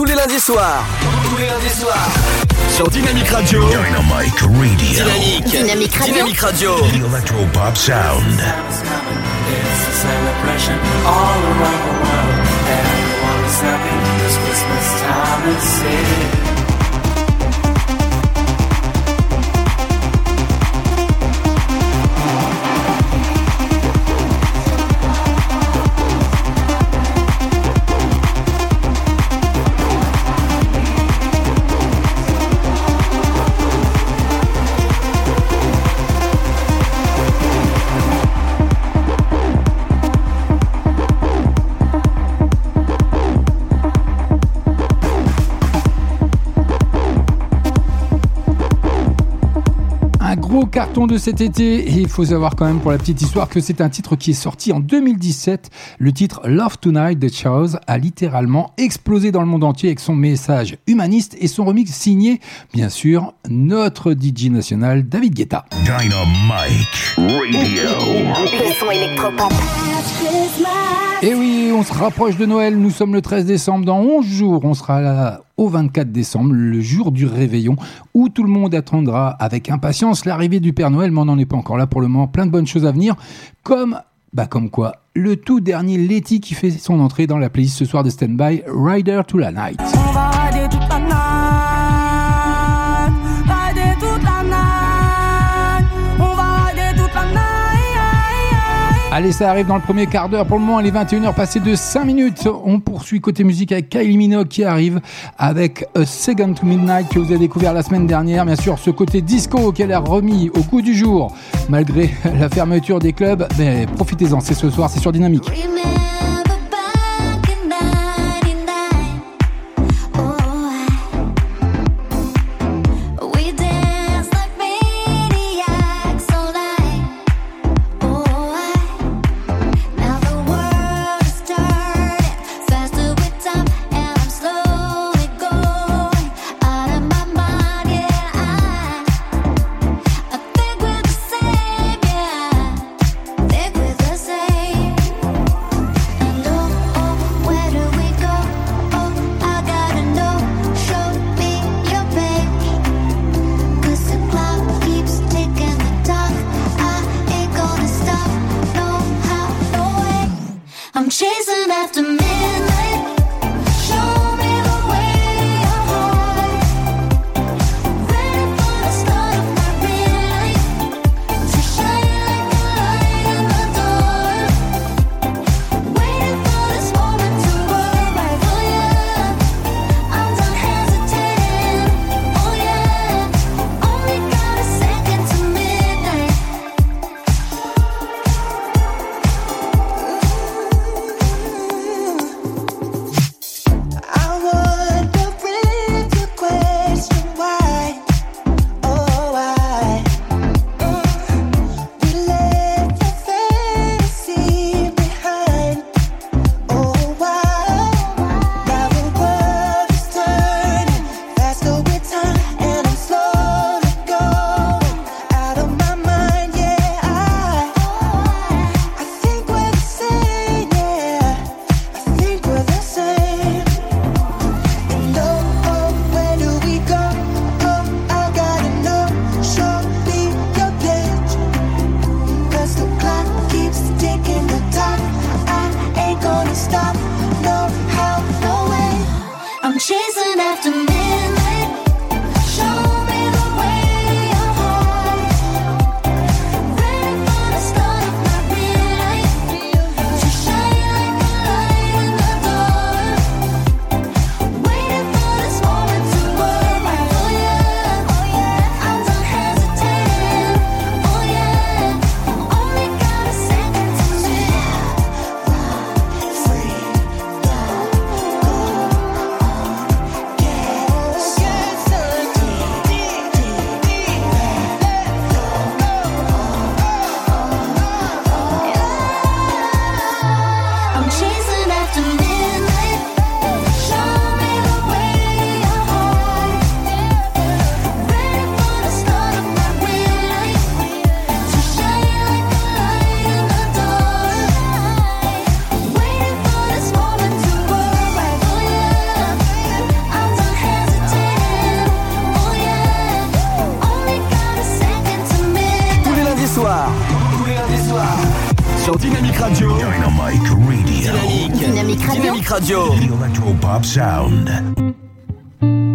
tous les lundis soirs. Tous les lundis soirs. Sur Dynamic Radio. Dynamic Radio. Dynamic Radio. Dynamic Radio. The Electropop Sound. It's a celebration all around the world. Everyone is happy this Christmas time and city. Carton de cet été. Et il faut savoir quand même pour la petite histoire que c'est un titre qui est sorti en 2017. Le titre Love Tonight de Charles a littéralement explosé dans le monde entier avec son message humaniste et son remix signé, bien sûr, notre DJ national David Guetta. Dynamite Radio. Le son électropop. Et oui, on se rapproche de Noël. Nous sommes le 13 décembre. Dans 11 jours, on sera là au 24 décembre, le jour du réveillon, où tout le monde attendra avec impatience l'arrivée du Père Noël, mais on n'en est pas encore là pour le moment. Plein de bonnes choses à venir, comme, bah comme quoi, le tout dernier Letty qui fait son entrée dans la playlist ce soir de Standby, Rider to la night. Allez, ça arrive dans le premier quart d'heure. Pour le moment, il est 21h passé de 5 minutes. On poursuit côté musique avec Kylie Minogue qui arrive avec A Second to Midnight que vous avez découvert la semaine dernière. Bien sûr, ce côté disco qu'elle a remis au coup du jour malgré la fermeture des clubs. Mais profitez-en, c'est ce soir, c'est sur Dynamique.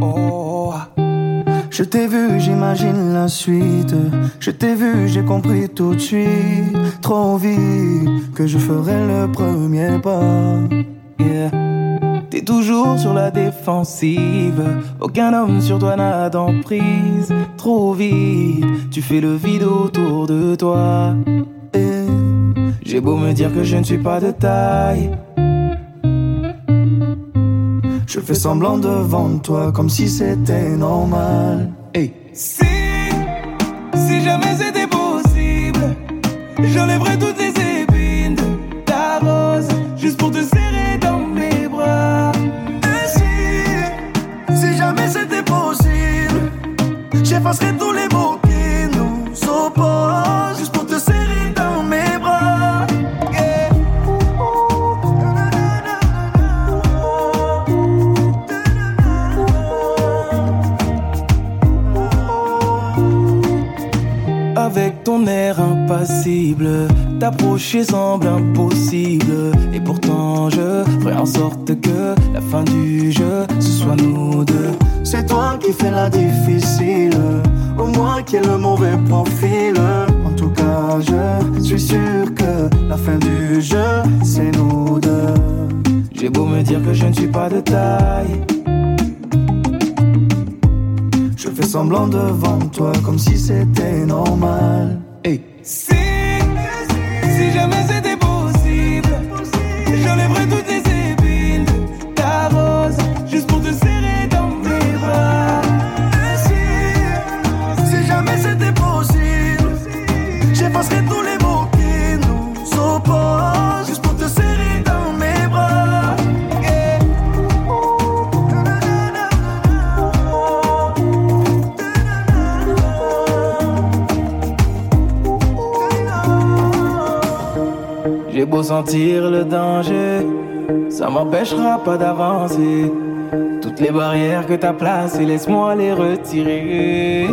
Oh, je t'ai vu, j'imagine la suite. Je t'ai vu, j'ai compris tout de suite, trop vite, que je ferai le premier pas. Yeah. T'es toujours sur la défensive, aucun homme sur toi n'a d'emprise. Trop vite, tu fais le vide autour de toi. Et j'ai beau me dire que je ne suis pas de taille. Fais semblant devant toi comme si c'était normal. J'ai beau sentir le danger, ça m'empêchera pas d'avancer. Toutes les barrières que t'as placées, laisse-moi les retirer.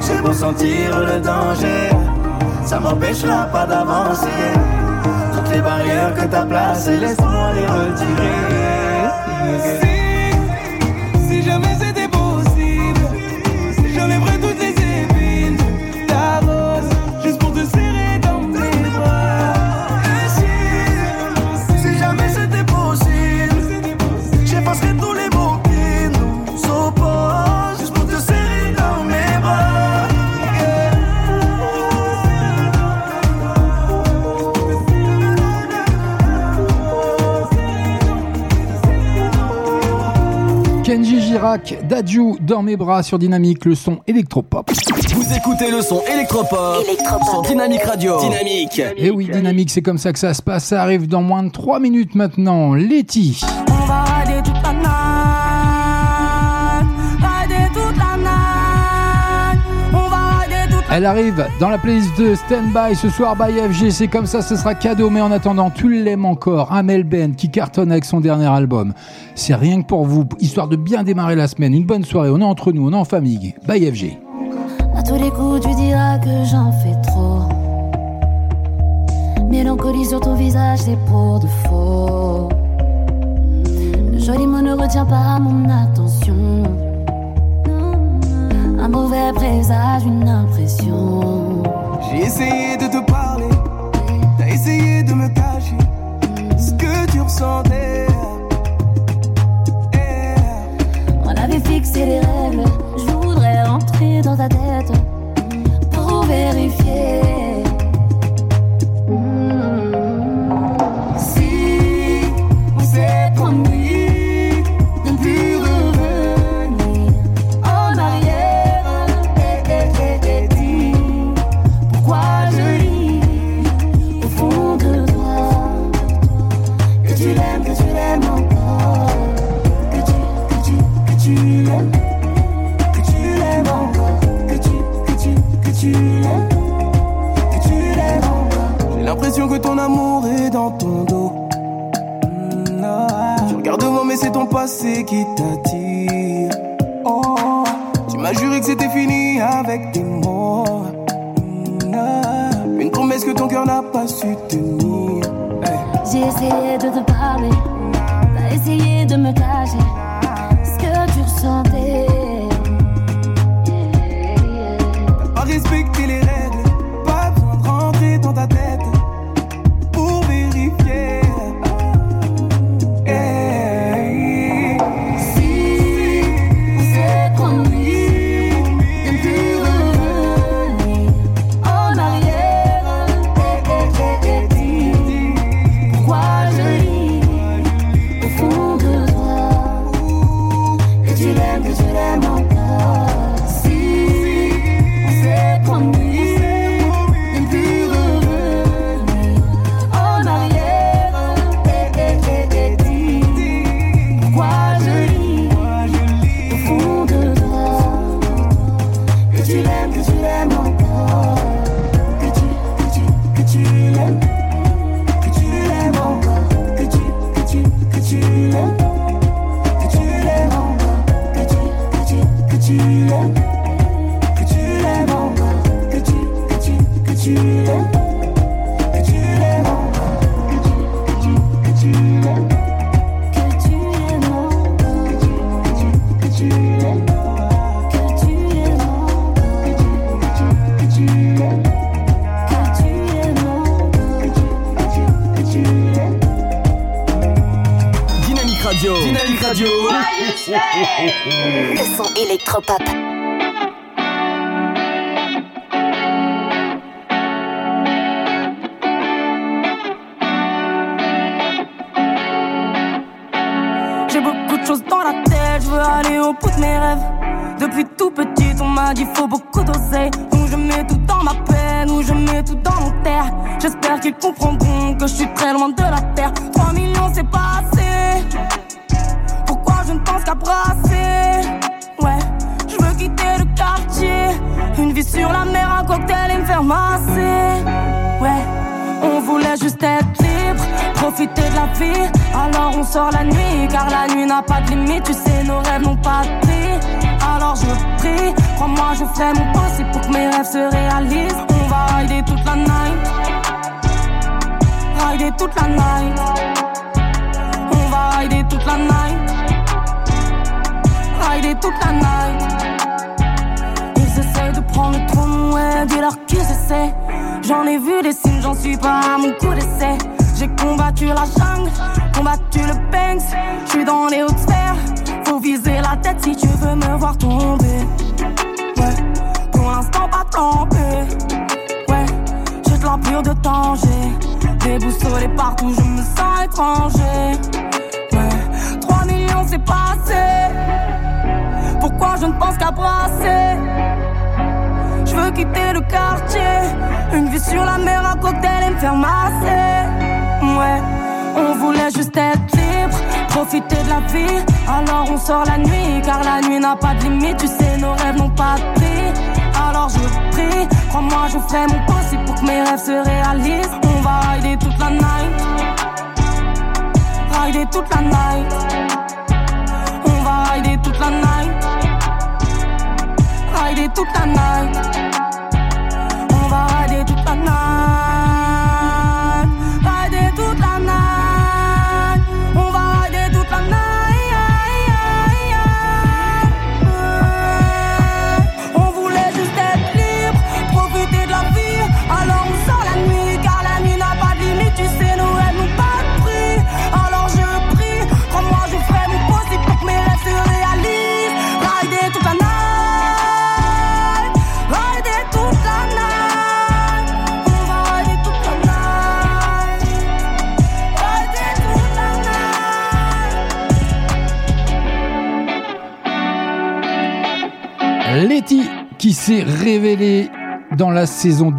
J'ai beau sentir le danger, ça m'empêchera pas d'avancer. Toutes les barrières que t'as placées, laisse-moi les retirer. Girac, Dadju dans mes bras sur Dynamique, le son électropop. Vous écoutez le son électropop Électropop. sur Dynamique Radio. Dynamique. Et Eh oui, Dynamique, c'est comme ça que ça se passe. Ça arrive dans moins de 3 minutes maintenant. Letty. On va rider toute la night, Elle arrive dans la playlist de Standby ce soir by FG. C'est comme ça, ce sera cadeau. Mais en attendant, tu l'aimes encore. Amel Ben qui cartonne avec son dernier album. C'est rien que pour vous, histoire de bien démarrer la semaine. Une bonne soirée. On est entre nous, on est en famille. By FG. Mélancolie sur ton visage, c'est pour de faux. Le joli mot ne retient pas mon attention. Un mauvais présage, une impression. J'ai essayé de te parler, t'as essayé de me cacher ce que tu ressentais. On avait fixé les règles. Je voudrais rentrer dans ta tête pour vérifier. que ton amour est dans ton dos. Mm, tu regardes moi mais c'est ton passé qui t'attire. Oh, tu m'as juré que c'était fini avec tes mots. Mm. Une promesse que ton cœur n'a pas su tenir. J'ai essayé de te parler, t'as essayé de me cacher ce que tu ressentais.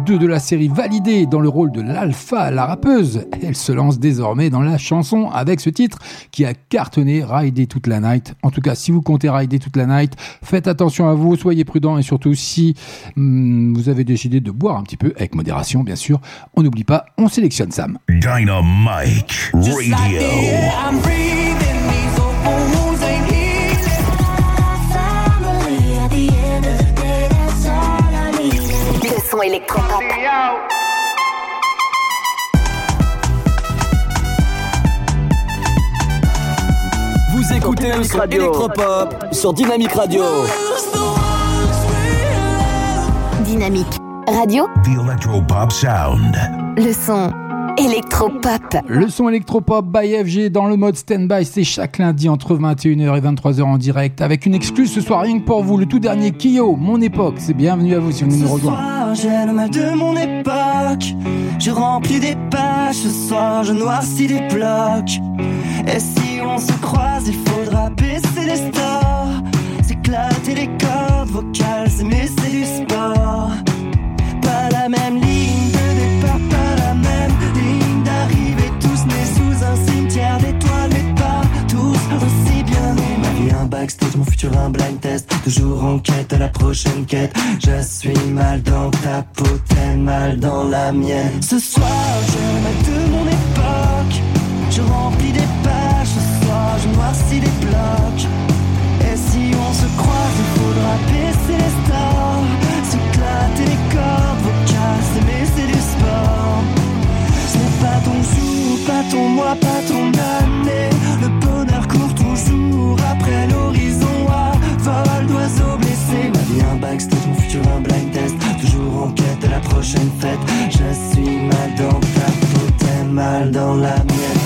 de la série validée dans le rôle de l'alpha, la rappeuse. Elle se lance désormais dans la chanson avec ce titre qui a cartonné Rider toute la night. En tout cas, si vous comptez Rider toute la night, faites attention à vous, soyez prudents et surtout si hmm, vous avez décidé de boire un petit peu avec modération, bien sûr. On n'oublie pas, on sélectionne Sam. Dynamite Radio. son. Vous écoutez le son électropop sur Dynamique Radio. Dynamique Radio. The Electropop Sound. Le son Electropop. Le son Electropop by FG dans le mode standby, c'est chaque lundi entre 21h et 23h en direct avec une excuse ce soir rien que pour vous, le tout dernier Kyo, mon époque. C'est bienvenue à vous si on nous rejoint j'ai le mal de mon époque. Je remplis des pages, ce soir, je noircis des blocs. Et si on se croise, il faudra baisser les stores. S'éclater les cordes vocales, c'est du sport. Backstage, mon futur un blind test. Toujours en quête à la prochaine quête. Je suis mal dans ta peau, t'es mal dans la mienne. Ce soir, je me mets de mon époque. Je remplis des pages, ce soir, je noircis des blocs. Et si on se croise, il faudra baisser les stores. S'éclater les cordes vocales, s'aimer, c'est du sport. Ce n'est pas ton jour, pas ton mois, pas ton année. Vol d'oiseaux blessés. Ma vie un backstage, mon futur un blind test. Toujours en quête de la prochaine fête. Je suis mal dans ta peau, t'es mal dans la mienne.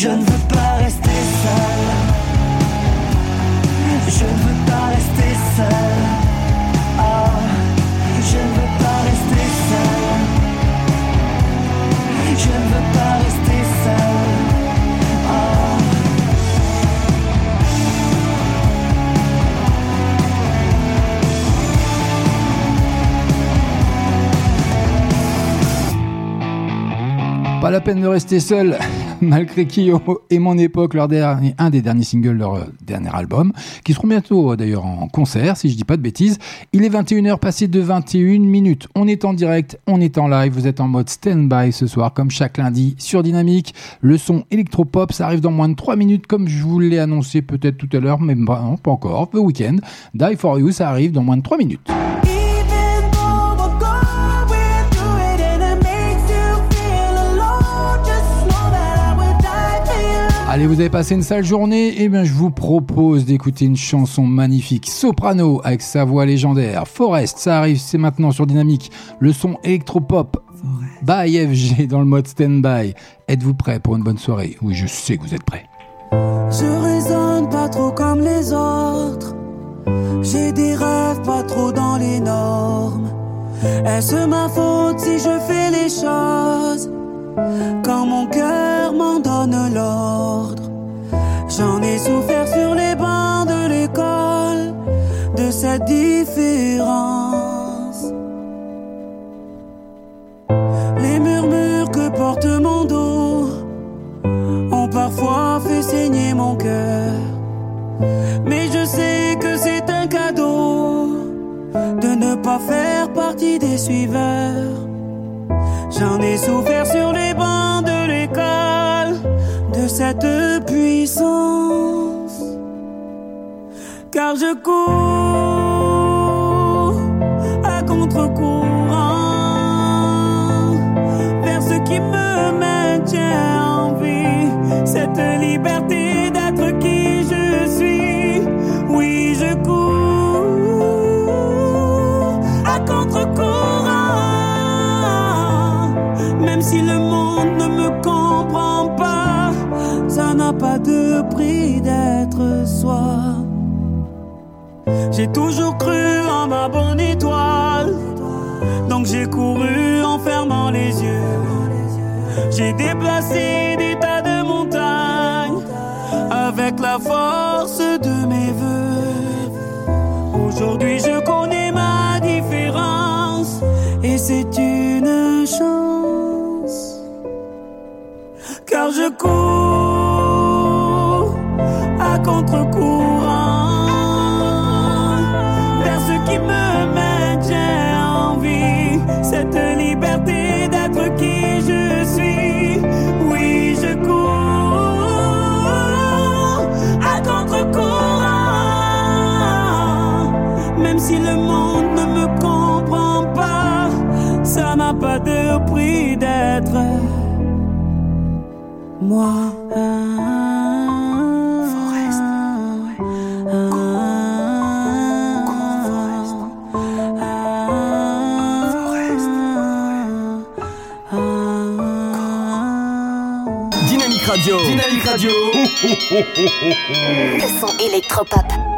Je ne veux pas rester seul. Je ne veux pas rester seul. Ah, je ne veux pas rester seul. Je ne veux pas rester seul. Ah. Pas la peine de rester seul, malgré Kyo et mon époque, leur dernier, un des derniers singles leur euh, dernier album, qui seront bientôt euh, d'ailleurs en concert, si je dis pas de bêtises. Il est 21h passé de 21 minutes. On est en direct, on est en live, vous êtes en mode stand-by ce soir, comme chaque lundi, sur Dynamique. Le son électropop, ça arrive dans moins de 3 minutes, comme je vous l'ai annoncé peut-être tout à l'heure, mais non, pas encore, le week-end. Die for You, ça arrive dans moins de 3 minutes. Allez, vous avez passé une sale journée Eh bien, je vous propose d'écouter une chanson magnifique. Soprano, avec sa voix légendaire. Forest, ça arrive, c'est maintenant sur Dynamique. Le son électropop. By FG dans le mode stand-by. Êtes-vous prêts pour une bonne soirée? Oui, je sais que vous êtes prêts. Je raisonne pas trop comme les autres. J'ai des rêves pas trop dans les normes. Est-ce ma faute si je fais les choses? Quand mon cœur m'en donne l'ordre? J'en ai souffert sur les bancs de l'école de cette différence. Les murmures que porte mon dos ont parfois fait saigner mon cœur. Mais je sais que c'est un cadeau de ne pas faire partie des suiveurs. J'en ai souffert sur les bancs de l'école de cette puissance. Car je cours à contre-courant vers ce qui me maintient en vie. Cette liberté n'a pas de prix d'être soi. J'ai toujours cru en ma bonne étoile. Donc j'ai couru en fermant les yeux. J'ai déplacé des tas de montagnes avec la force de mes voeux. Aujourd'hui je connais ma différence et c'est une chance. Alors je cours contre-courant vers ce qui me maintient en vie. Cette liberté d'être qui je suis. Oui, je cours à contre-courant. Même si le monde ne me comprend pas, ça n'a pas de prix d'être moi. Radio. Dynamique Radio. Le son électropop.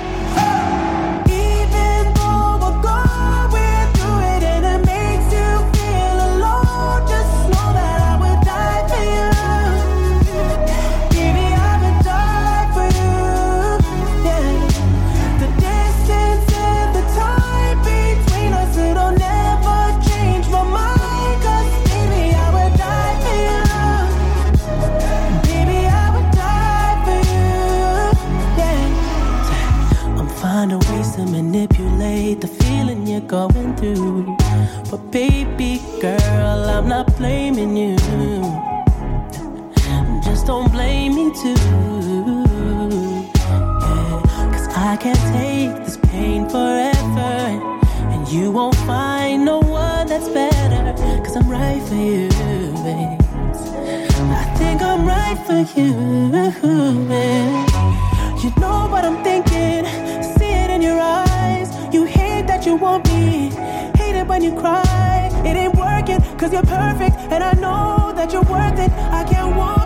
Yeah, Cause I can't take this pain forever. And you won't find no one that's better. Cause I'm right for you, babe. I think I'm right for you. babe. You know what I'm thinking, see it in your eyes. You hate that you want me, hate it when you cry. It ain't working, cause you're perfect, and I know that you're worth it. I can't walk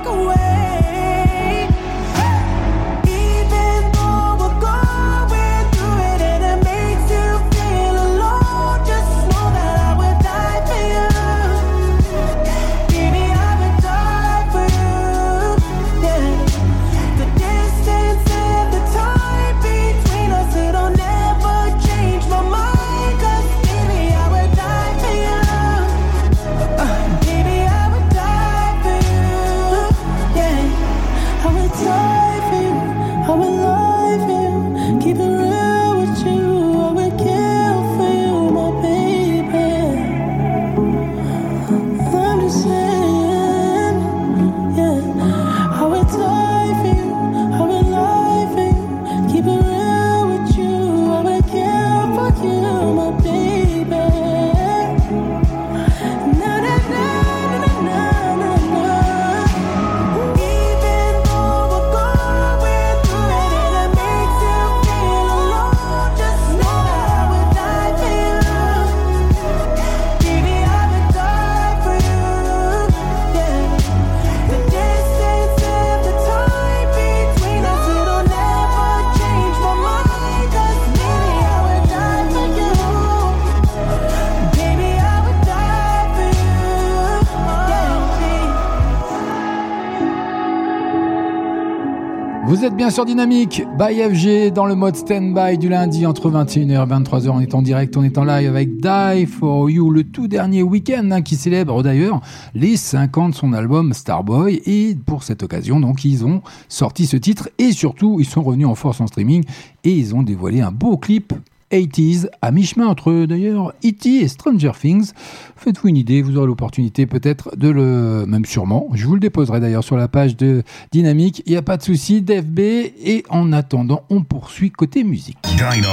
Bien sur Dynamique, by FG, dans le mode stand-by du lundi entre 21h et 23h. On est en direct, on est en live avec Die For You, le tout dernier week-end hein, qui célèbre d'ailleurs les 50 de son album Starboy. Et pour cette occasion, donc, ils ont sorti ce titre et surtout, ils sont revenus en force en streaming et ils ont dévoilé un beau clip 80s, à mi-chemin entre d'ailleurs E.T. et Stranger Things. Faites-vous une idée, vous aurez l'opportunité peut-être de le, même sûrement, je vous le déposerai d'ailleurs sur la page de Dynamique, il n'y a pas de souci, d'FB, et en attendant, on poursuit côté musique. Dynamite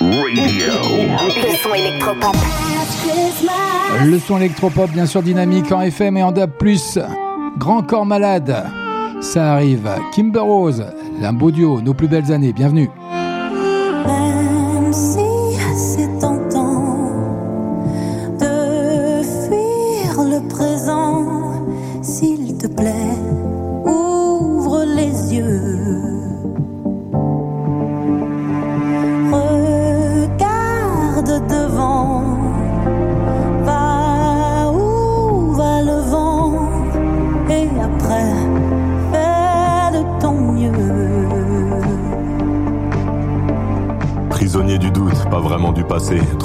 Radio. Le son électropop. Le son électropop, bien sûr, Dynamique en FM et en DAB+. Grand corps malade, ça arrive. Kimber Rose, un beau duo, nos plus belles années, bienvenue.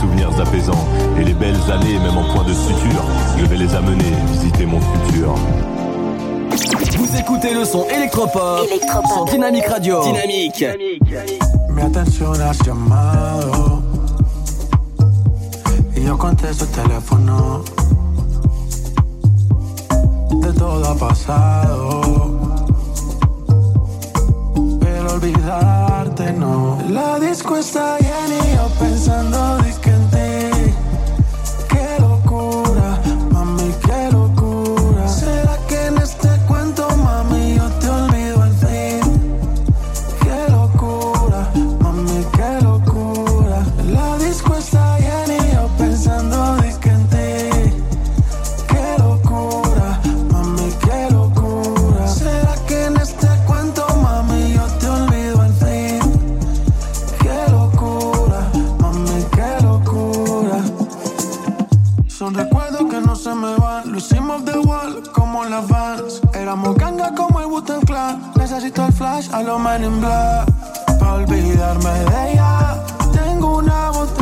souvenirs apaisants. Et les belles années, même en point de suture, je vais les amener visiter mon futur. Vous écoutez le son électropop, Électropop. sur Dynamique Radio. Dynamique. Mi atención has llamado y yo contesto el teléfono. De todo ha pasado, pero olvidarte no. La disco está llena y yo pensando dizque en a los Men in Black. Pa' olvidarme de ella. Tengo una botella.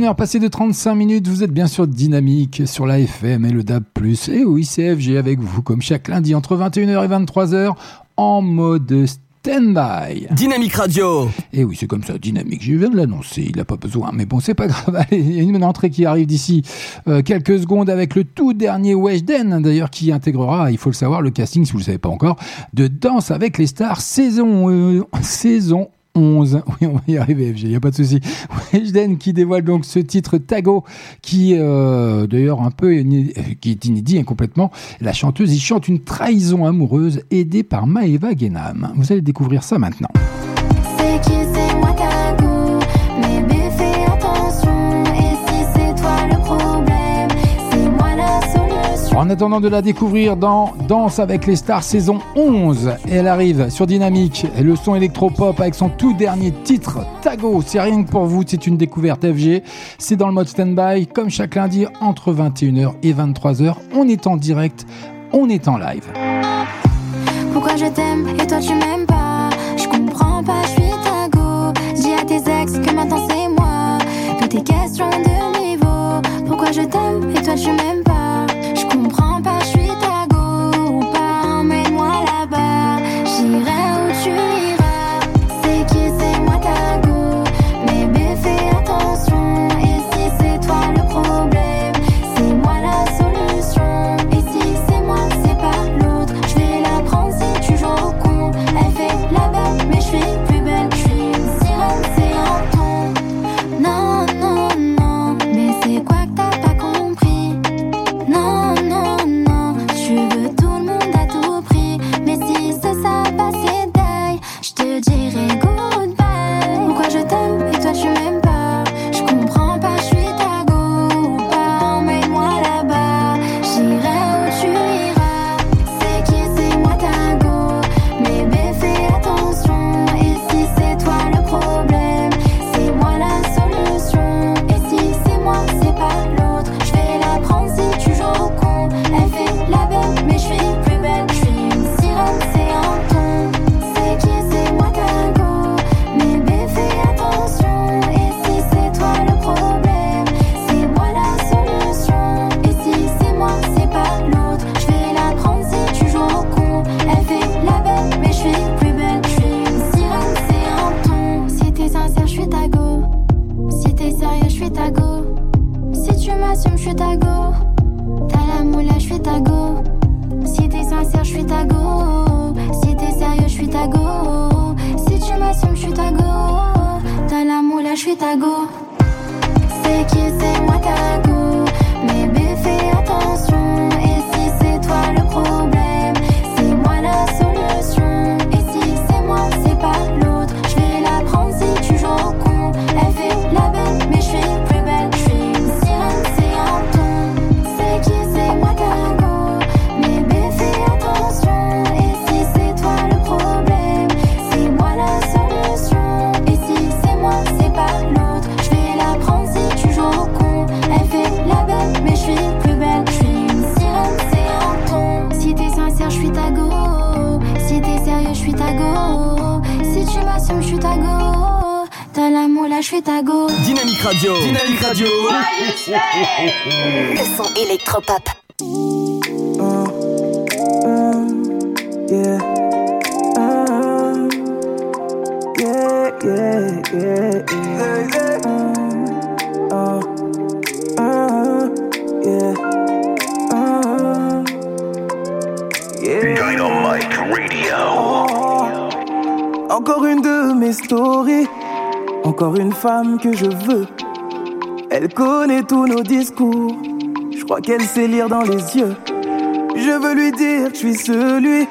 21h passées de 35 minutes, vous êtes bien sûr dynamique sur la FM et le DAB+. Et oui, c'est FG avec vous comme chaque lundi entre 21h et 23h en mode stand-by. Dynamique Radio. Et oui, c'est comme ça, dynamique. Je viens de l'annoncer, il n'a pas besoin. Mais bon, c'est pas grave. Allez, il y a une entrée qui arrive d'ici euh, quelques secondes avec le tout dernier Weshden, d'ailleurs, qui intégrera, il faut le savoir, le casting, si vous ne le savez pas encore, de Danse avec les stars saison, euh, saison 11. Oui, on va y arriver, FG, il n'y a pas de souci. Weshden qui dévoile donc ce titre Tago, qui, euh, d'ailleurs, un peu, iné- qui est inédit hein, complètement. La chanteuse y chante une trahison amoureuse aidée par Maeva Genam. Vous allez découvrir ça maintenant. En attendant de la découvrir dans Danse avec les stars saison 11, et elle arrive sur Dynamique et le son électropop avec son tout dernier titre, Tago. C'est rien que pour vous, c'est une découverte FG. C'est dans le mode stand-by, comme chaque lundi, entre 21h et 23h. On est en direct, on est en live. Je comprends pas, je suis Tago suis ta go. Dynamique Radio. Dynamique Radio. Le son électropop. Yeah. Uh, yeah, yeah, yeah, yeah. Uh, uh, yeah. Uh, yeah. Dynamite Radio. Encore une de mes stories. Encore une femme que je veux. Elle connaît tous nos discours. Je crois qu'elle sait lire dans les yeux. Je veux lui dire que je suis celui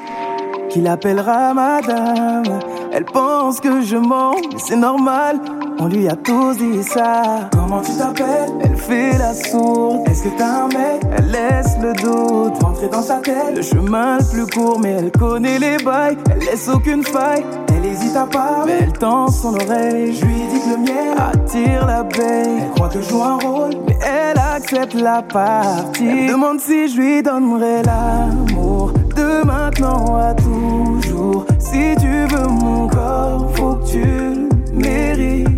qui l'appellera madame. Elle pense que je mens, mais c'est normal. On lui a tous dit ça. Comment tu t'appelles? Elle fait la sourde. Est-ce que t'as un mec? Elle laisse le doute rentrer dans sa tête. Le chemin le plus court, mais elle connaît les bails. Elle laisse aucune faille. Elle hésite à parler, mais elle tend son oreille. Je lui dis que le mien attire l'abeille. Elle croit que je joue un rôle, mais elle accepte la partie. Elle me demande si je lui donnerai l'amour de maintenant à toujours. Si tu veux mon corps, faut que tu le mérites.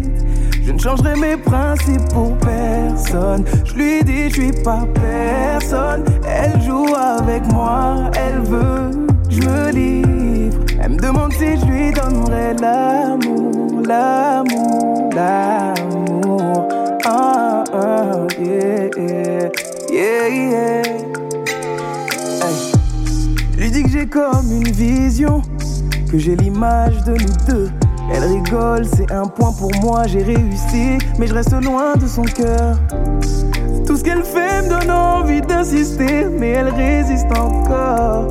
Je ne changerai mes principes pour personne. Je lui dis, je suis pas personne. Elle joue avec moi, elle veut, que je me livre. Elle me demande si je lui donnerai l'amour, l'amour, l'amour. Ah, ah, yeah, yeah, yeah, lui dis que j'ai comme une vision, que j'ai l'image de nous deux. Elle rigole, c'est un point pour moi, j'ai réussi, mais je reste loin de son cœur. Tout ce qu'elle fait me donne envie d'insister, mais elle résiste encore.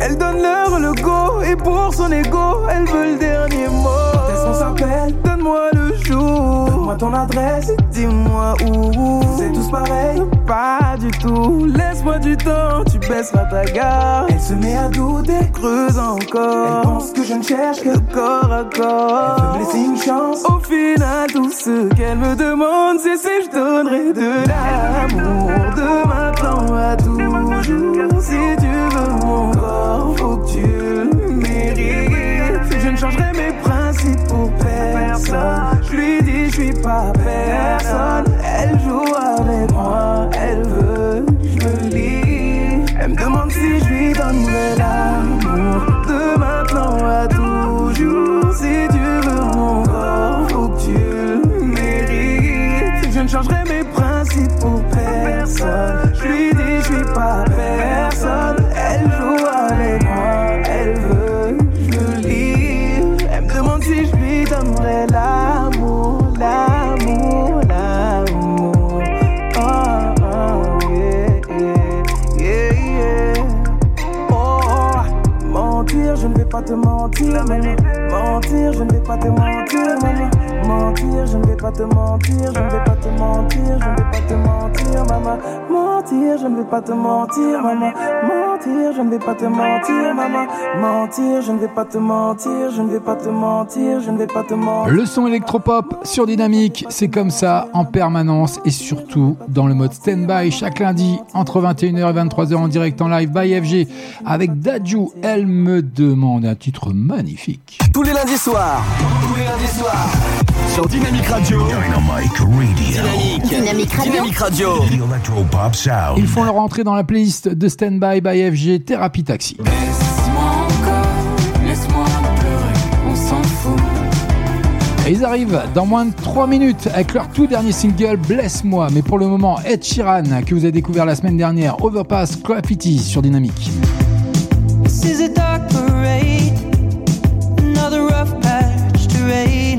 Elle donne l'heure le go, et pour son ego, elle veut le dernier mot. Quand est-ce qu'on s'appelle Donne-moi le jour. Donne-moi ton adresse, dis-moi où. C'est tous pareil Pas du tout. Laisse-moi du temps, tu baisseras ta garde. Elle se met à douter, creuse encore. Elle pense que je ne cherche que corps à corps. Elle veut me laisser une chance. Au final, tout ce qu'elle me demande, c'est si je donnerai de l'amour. De maintenant à toujours. Si tu veux mon corps, faut que tu le mérites. Je ne changerai mes principes pour personne. Pas personne. Elle joue avec moi, elle veut, que je me lis. Elle me demande si je lui donnerai l'amour. De maintenant à toujours. Si tu veux mon corps, faut que tu le mérites. Je ne changerai mes principes pour personne. Mentir, je ne vais pas te mentir, maman. Mentir, je ne vais pas te mentir, je ne vais pas te mentir, je ne vais pas te mentir, maman. Mentir, je ne vais pas te mentir, maman. Mentir, je ne vais pas te mentir, maman. Mentir, je ne vais pas te mentir, je ne vais pas te mentir, je ne vais pas te mentir. Le son électropop sur Dynamique, c'est comme ça en permanence et surtout dans le mode stand-by chaque lundi entre 21h et 23h en direct en live by FG avec Dadju. Elle me demande un titre magnifique. Tous les lundis soirs. Tous les lundis soirs. Sur Dynamique Radio. Dynamite Radio. Dynamique. Dynamique Radio. Dynamique Radio. Electropop Sound. Ils font leur entrée dans la playlist de Stand-by by Thérapie Taxi. Et ils arrivent dans moins de 3 minutes avec leur tout dernier single Blesse-moi. Mais pour le moment, Ed Sheeran, que vous avez découvert la semaine dernière, Overpass Graffiti sur Dynamique. Another rough patch to rain.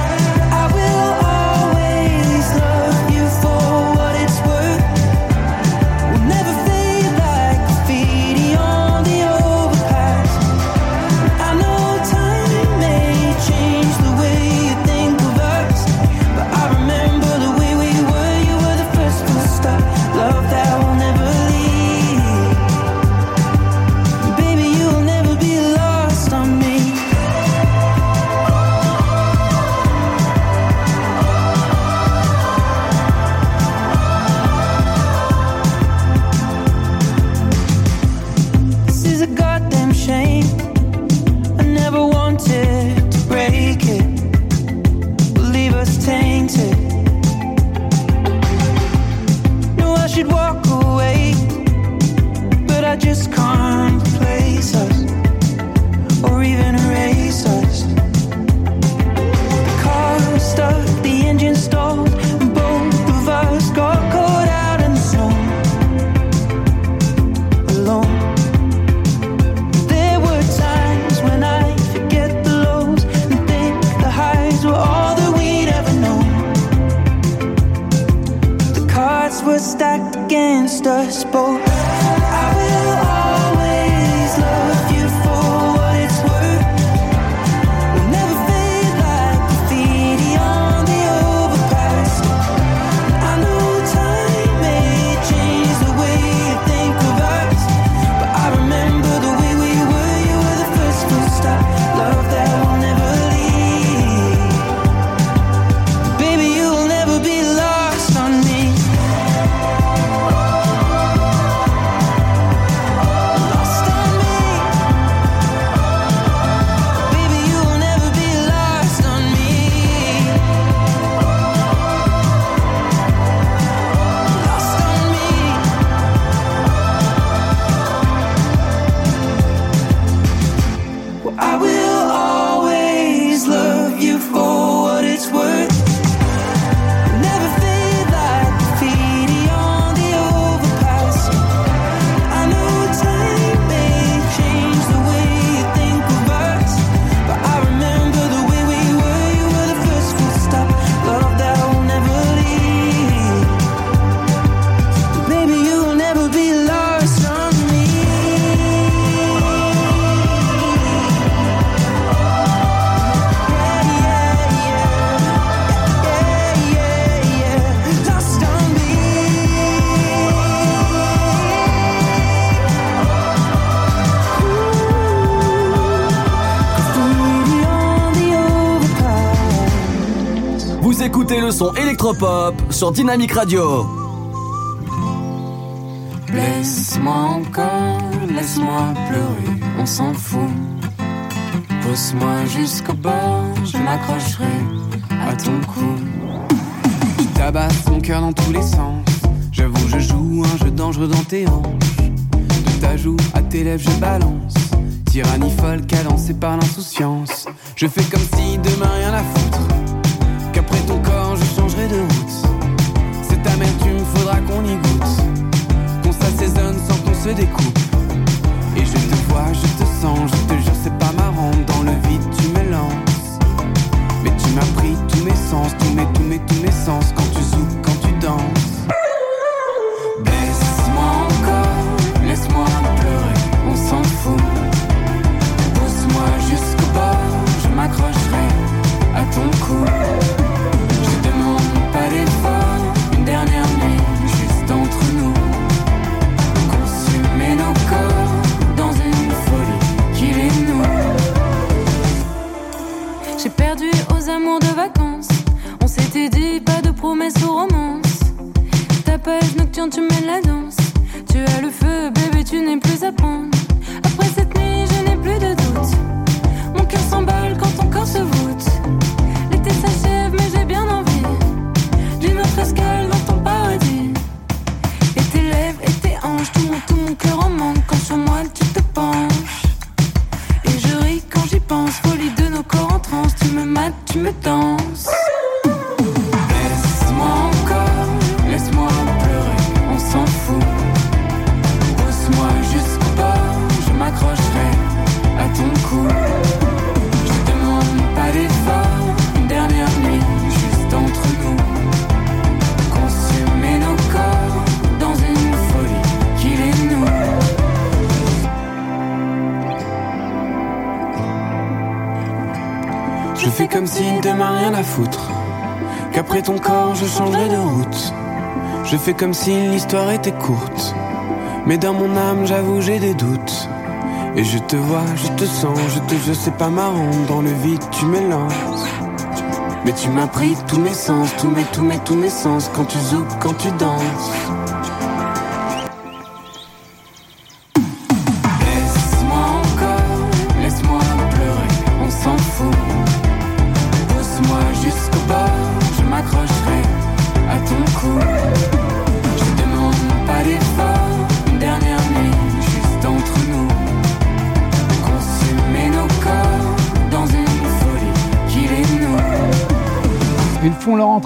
son électropop sur Dynamique Radio. Laisse-moi encore, laisse-moi pleurer, on s'en fout. Pousse-moi jusqu'au bord, je m'accrocherai à ton cou. Je tabasse ton cœur dans tous les sens. J'avoue, je joue un jeu dangereux dans tes hanches. De ta joue à tes lèvres, je balance. Tyrannie folle cadencée par l'insouciance. Je fais comme si demain rien à foutre. Qu'après ton de route. Cette amertume, faudra qu'on y goûte. Qu'on s'assaisonne sans qu'on se découpe. Et je te vois, je te sens, je te jure, c'est pas marrant. Dans le vide, tu me lances. Mais tu m'as pris tous mes sens, tous mes, tous mes, tous mes sens. comme si l'histoire était courte. Mais dans mon âme, j'avoue, j'ai des doutes. Et je te vois, je te sens, je te je sais pas marrant. Dans le vide, tu m'élances. Mais tu m'as pris tous mes sens, tous mes, tous mes, tous mes sens. Quand tu zoupes, quand tu danses.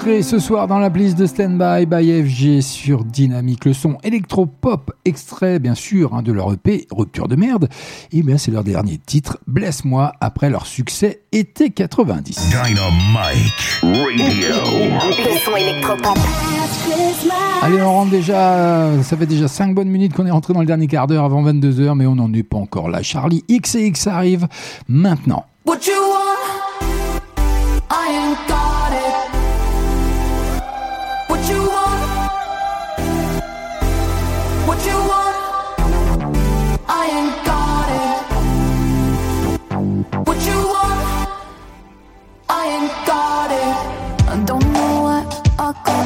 ce soir dans la blisse de Standby by by FG sur Dynamique, le son électropop, extrait bien sûr hein, de leur EP Rupture de merde. Et bien c'est leur dernier titre, Blesse-moi, après leur succès été 90. Dynamique Radio. Le son électropop. Allez, on rentre déjà, euh, ça fait déjà 5 bonnes minutes qu'on est rentré dans le dernier quart d'heure avant 22h, mais on n'en est pas encore là. Charlie X et X arrive maintenant. What you want, I am God.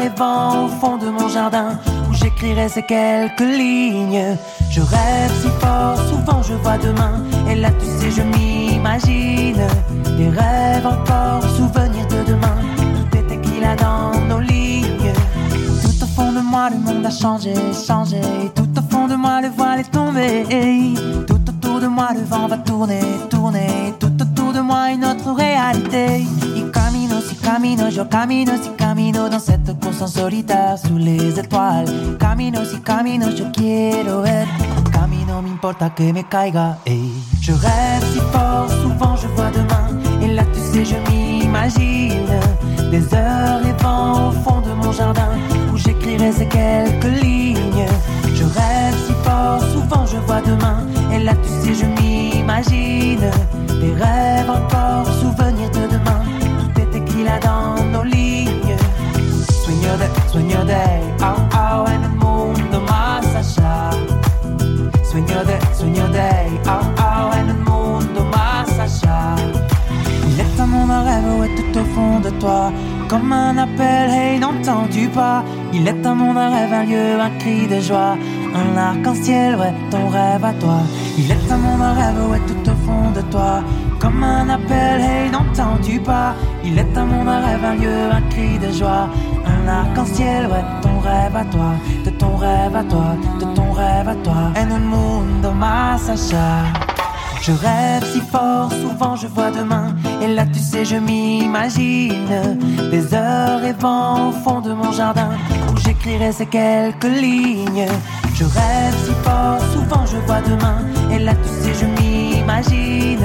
et vent au fond de mon jardin où j'écrirai ces quelques lignes. Je rêve si fort, souvent je vois demain et là tu sais je m'imagine des rêves encore, souvenirs de demain. Tout était qu'il a dans nos lignes. Tout au fond de moi le monde a changé, changé. Tout au fond de moi le voile est tombé. Tout autour de moi le vent va tourner, tourner. Tout autour de moi une autre réalité. Camino, yo camino, si camino dans cette course en solitaire sous les étoiles. Camino, si camino, yo quiero ver. Camino, m'importa que me caiga. ey. Je rêve si fort, souvent je vois demain. Et là, tu sais, je m'imagine des heures et vents au fond de mon jardin où j'écrirai ces quelques lignes. Je rêve si fort, souvent je vois demain. Et là, tu sais, je m'imagine des rêves encore, souvenirs de demain. Tout était qu'il a dans nos lignes. Sueño de, sueño de, au, au, en el mundo más allá. Sueño de, sueño de, au, au, en el mundo más allá. Il est un monde, un rêve, ouais, tout au fond de toi. Comme un appel, hey, n'entends-tu pas? Il est un monde, un rêve, un lieu, un cri de joie. Un arc-en-ciel, ouais, ton rêve à toi. Il est un monde, un rêve, ouais, tout au fond de toi. Comme un appel, hey, n'entends-tu pas? Il est un monde, un rêve, un lieu, un cri de joie. Un arc-en-ciel, ouais, ton rêve à toi. De ton rêve à toi, de ton rêve à toi. En un mundo más allá. Je rêve si fort, souvent je vois demain. Et là, tu sais, je m'imagine des heures et vents au fond de mon jardin où j'écrirai ces quelques lignes. Je rêve si fort, souvent je vois demain. Et là, tu sais, je m'imagine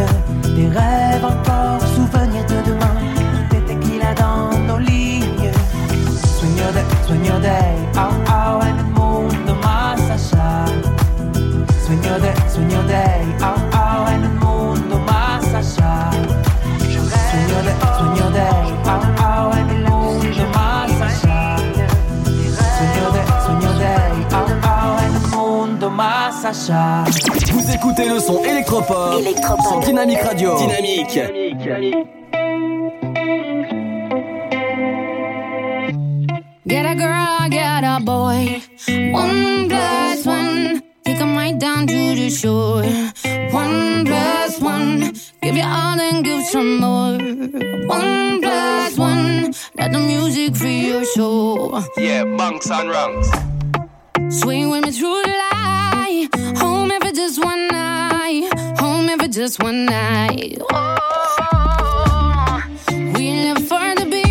des rêves encore, souvenirs de demain. Tout était qu'il a dans nos lignes. Sueño de, sueño de, au, au, en el mundo de, sueño de, au, Vous écoutez le son électropop, sur Dynamique Radio. Dynamique. Get a girl, get a boy. One plus one. Take 'em right down to the shore. One plus one. Give you all and give some more. One plus one. Let the music free your soul. Yeah, bunks and rungs. Swing with me through the light. Home if it's just one night. Home it's just one night. Oh, we live for the beat.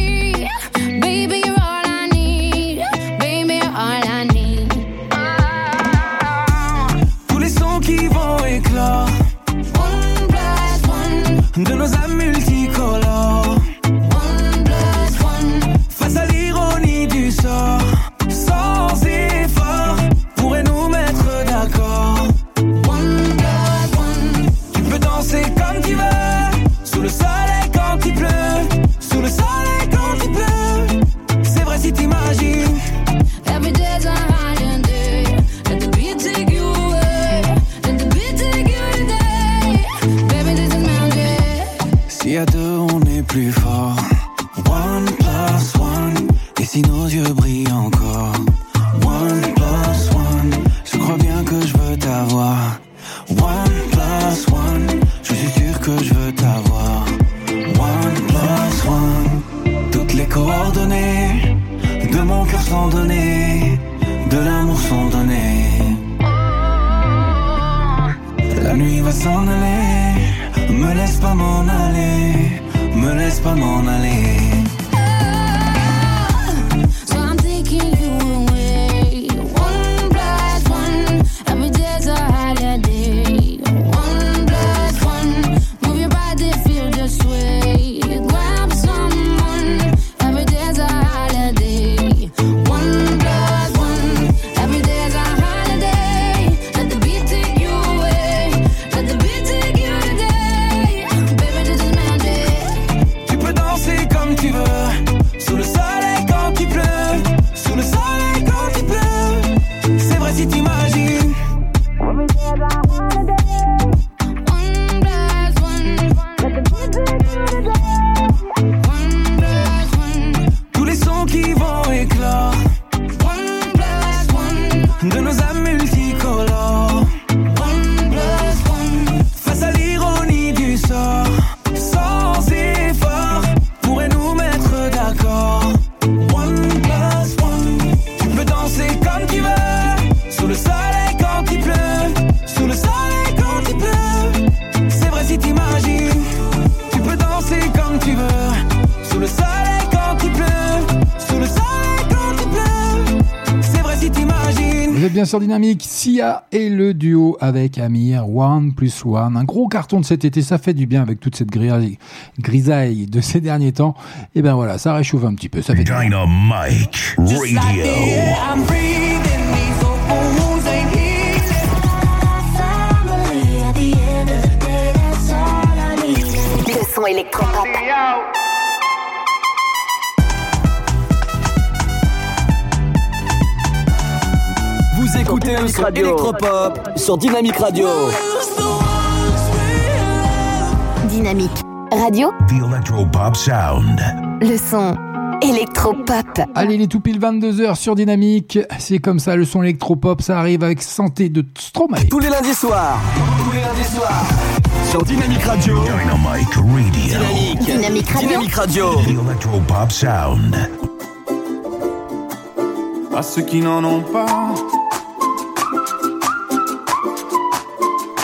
Si à deux on est plus fort, one plus one. Et si nos yeux brillent encore, one plus one. Je crois bien que je veux t'avoir, one plus one. Je suis sûr que je veux t'avoir, one plus one. Toutes les coordonnées de mon cœur sont données, de l'amour sont données. La nuit va s'en aller, me laisse pas m'en aller, me laisse pas m'en aller. Sur Dynamique. Sia et le duo avec Amir, One plus One. Un gros carton de cet été, ça fait du bien avec toute cette grisaille, grisaille de ces derniers temps. Et ben voilà, ça réchauffe un petit peu. Ça fait du bien. Dynamite Radio. I'm écoutez le son électropop sur Dynamique Radio. Dynamique radio. The Electropop Sound. Le son électropop. Allez, il est tout pile 22h sur Dynamique. C'est comme ça, le son électropop, ça arrive avec Santé de Stromae. Tous les lundis soirs. Tous les lundis soirs. Sur Dynamique Radio. Dynamite Radio. Dynamique. Dynamique Radio. Dynamique Radio. The Electropop Sound. à ceux qui n'en ont pas,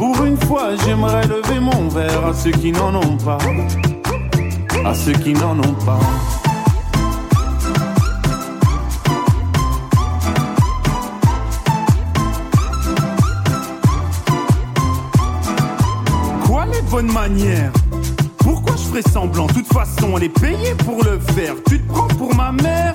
Pour une fois, j'aimerais lever mon verre à ceux qui n'en ont pas. À ceux qui n'en ont pas. Quoi les bonnes manières? Pourquoi je ferais semblant? De toute façon, elle est payée pour le faire. Tu te prends pour ma mère?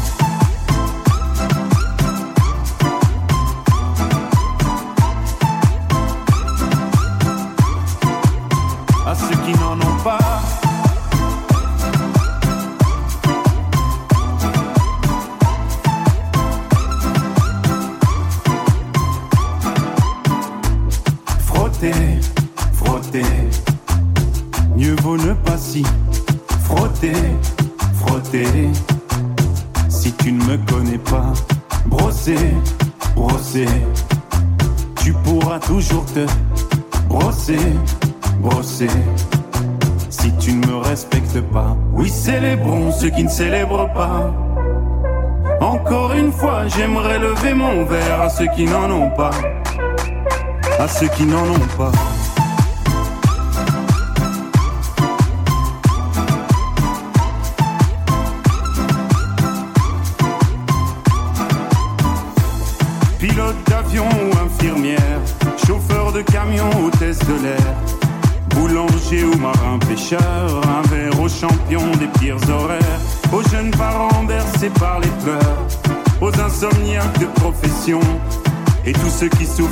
Encore une fois, j'aimerais lever mon verre à ceux qui n'en ont pas. À ceux qui n'en ont pas. Tous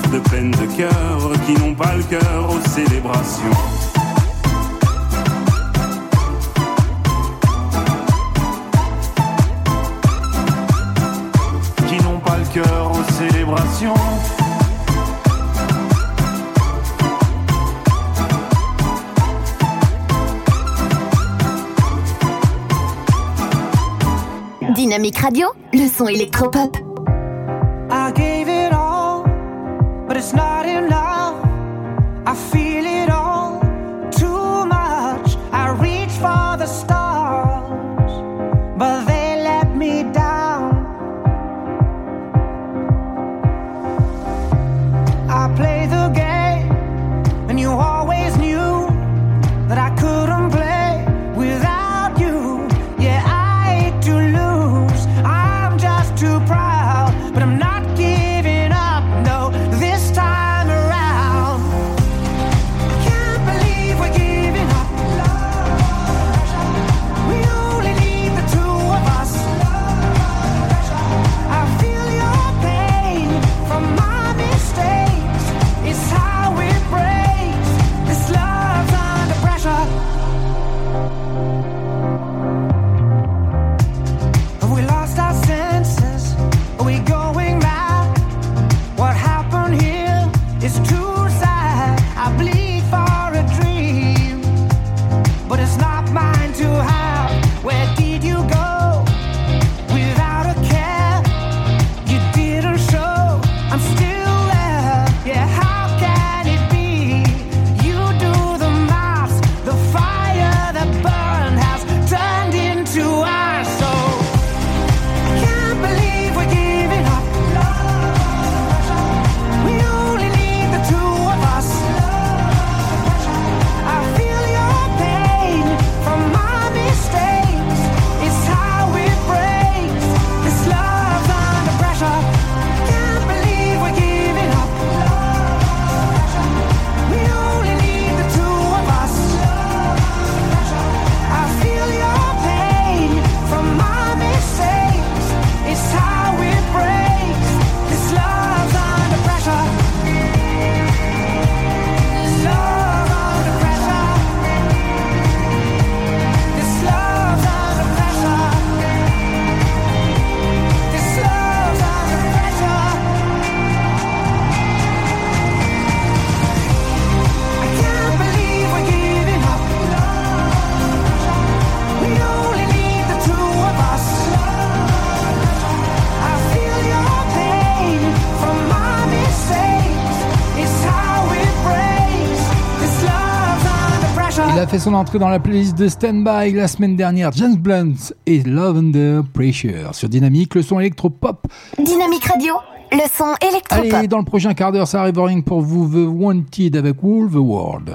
fait son entrée dans la playlist de Standby la semaine dernière. James Blunt et Love Under Pressure sur Dynamique, le son électropop. Dynamique Radio, le son électropop. Allez, dans le prochain quart d'heure, ça arrive pour vous, The Wanted avec Wool the World.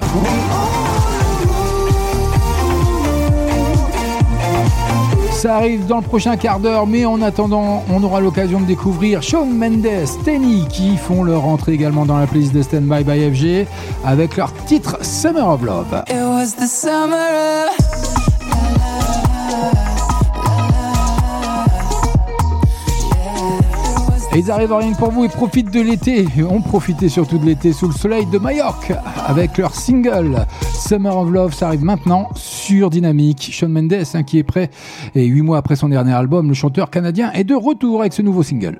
Ça arrive dans le prochain quart d'heure, mais en attendant, on aura l'occasion de découvrir Shawn Mendes, Tenny, qui font leur entrée également dans la playlist de Standby by FG avec leur titre Summer of Love. Et ils arrivent rien que pour vous et profitent de l'été. On profitait surtout de l'été sous le soleil de Majorque avec leur single Summer of Love. Ça arrive maintenant sur Dynamique. Shawn Mendes hein, qui est prêt et huit mois après son dernier album, le chanteur canadien est de retour avec ce nouveau single.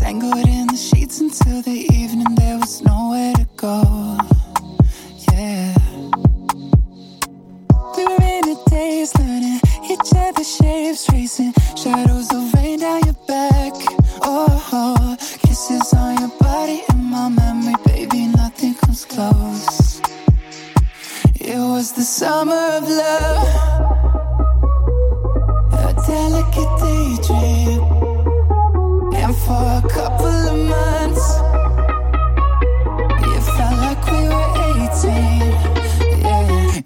Tangled in the sheets until the evening, there was nowhere to go. Yeah. A learning each other's shapes, tracing shadows of rain down your back. Oh, kisses on your body in my memory, baby, nothing comes close. It was the summer of love, a delicate daydream. And for a couple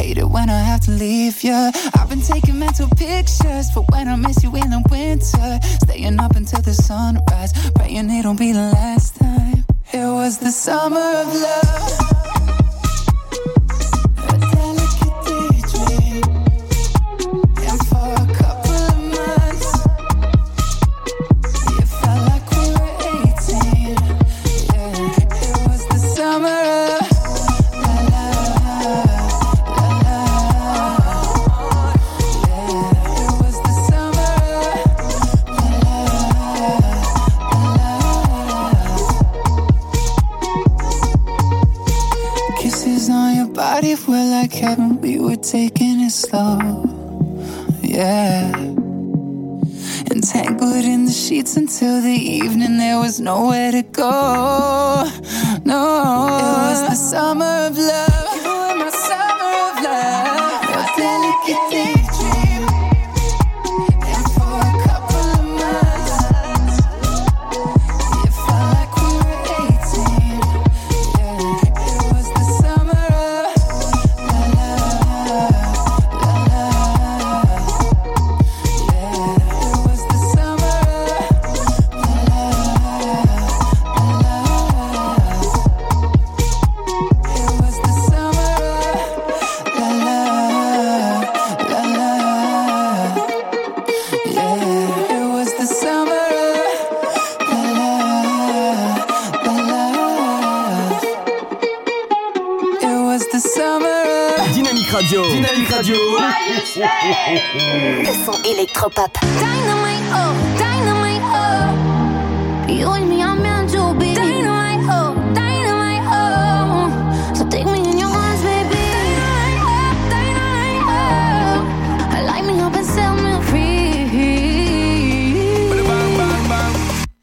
Hate it when I have to leave ya. I've been taking mental pictures for when I miss you in the winter. Staying up until the sunrise, praying it don't be the last time. It was the summer of love. Taking it slow. Yeah. Entangled in the sheets until the evening, there was nowhere to go. No, it was the summer of love. Son électropop. Dynamite, oh, dynamite, oh. You and me are meant to be. Dynamite, oh, dynamite, oh. So take me in your arms, baby. Dynamite, oh, dynamite, oh. Light me up and set me free. Bang, bang, bang.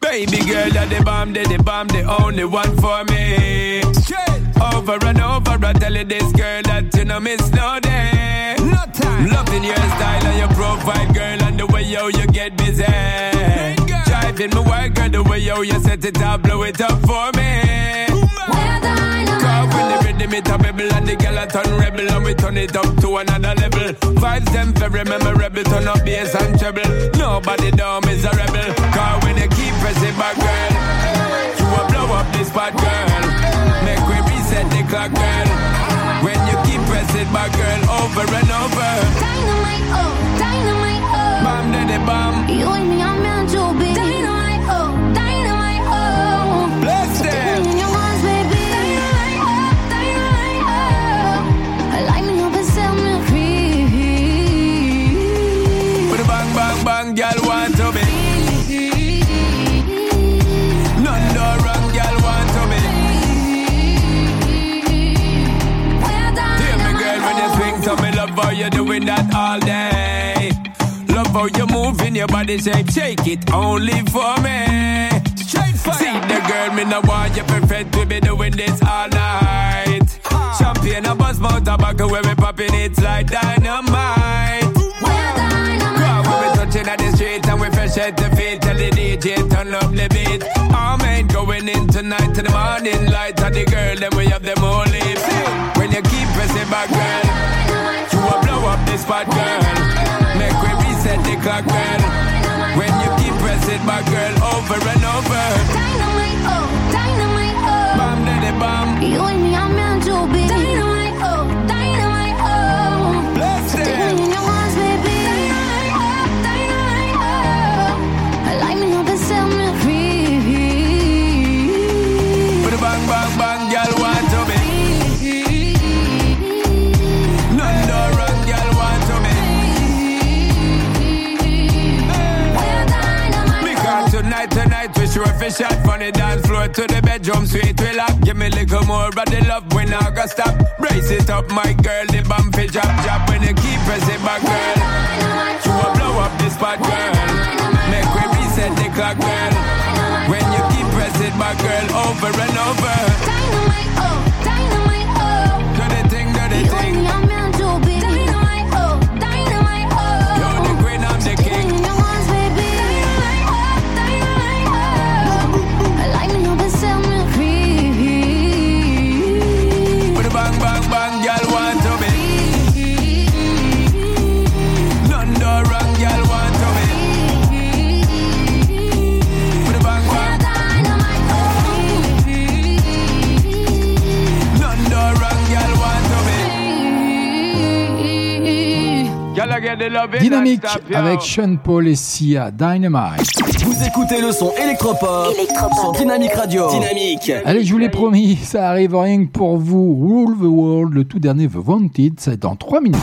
Baby girl, you're the bomb, the, the bomb, the only one for me. Over and over, I tell you this girl that you know miss way yo you set it up, blow it up for me. Cause when the rhythm it a bubble and the girl a turn rebel and we turn it up to another level. Vibes them very memorable, turn up bass and treble. Nobody down is a rebel. Cause when you keep pressing back, girl, you will blow up this spot, girl. Make we reset the clock, girl. When you keep pressing back, girl, over and over. Dynamite, oh, dynamite, oh. Bam, daddy, bam. You and me are meant to be. Dynamite, body shape, shake it only for me. Straight fire. See the girl, me no want you perfect, we be doing this all night. Champagne, a buzz, mouth, tobacco, where we popping it like dynamite. Crowd, when we touching at the street and we fresh at the feet, tell the DJ turn up the beat. All men going in tonight to the morning light, and the girl, then we have them all lips. When you keep pressing back, girl, you will blow up this spot, girl. Make we reset the clock, girl. Girl, over and over. Stop. Raise it up, my Dynamique avec Sean Paul et Sia Dynamite. Vous écoutez le son électropop, sur Dynamique Radio. Dynamique. Allez, je vous l'ai promis, ça arrive rien que pour vous. Rule the World, le tout dernier The Wanted, c'est dans 3 minutes.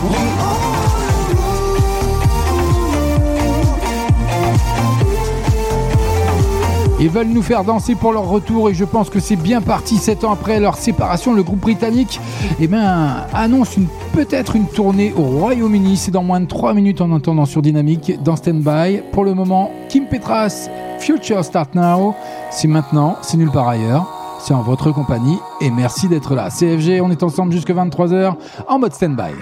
Ils veulent nous faire danser pour leur retour et je pense que c'est bien parti. 7 ans après leur séparation, le groupe britannique eh ben, annonce peut-être une tournée au Royaume-Uni. C'est dans moins de 3 minutes en entendant sur Dynamique dans Standby. Pour le moment, Kim Petras, Future Start Now. C'est maintenant, c'est nulle part ailleurs. C'est en votre compagnie et merci d'être là. CFG, on est ensemble jusqu'à 23h en mode Standby.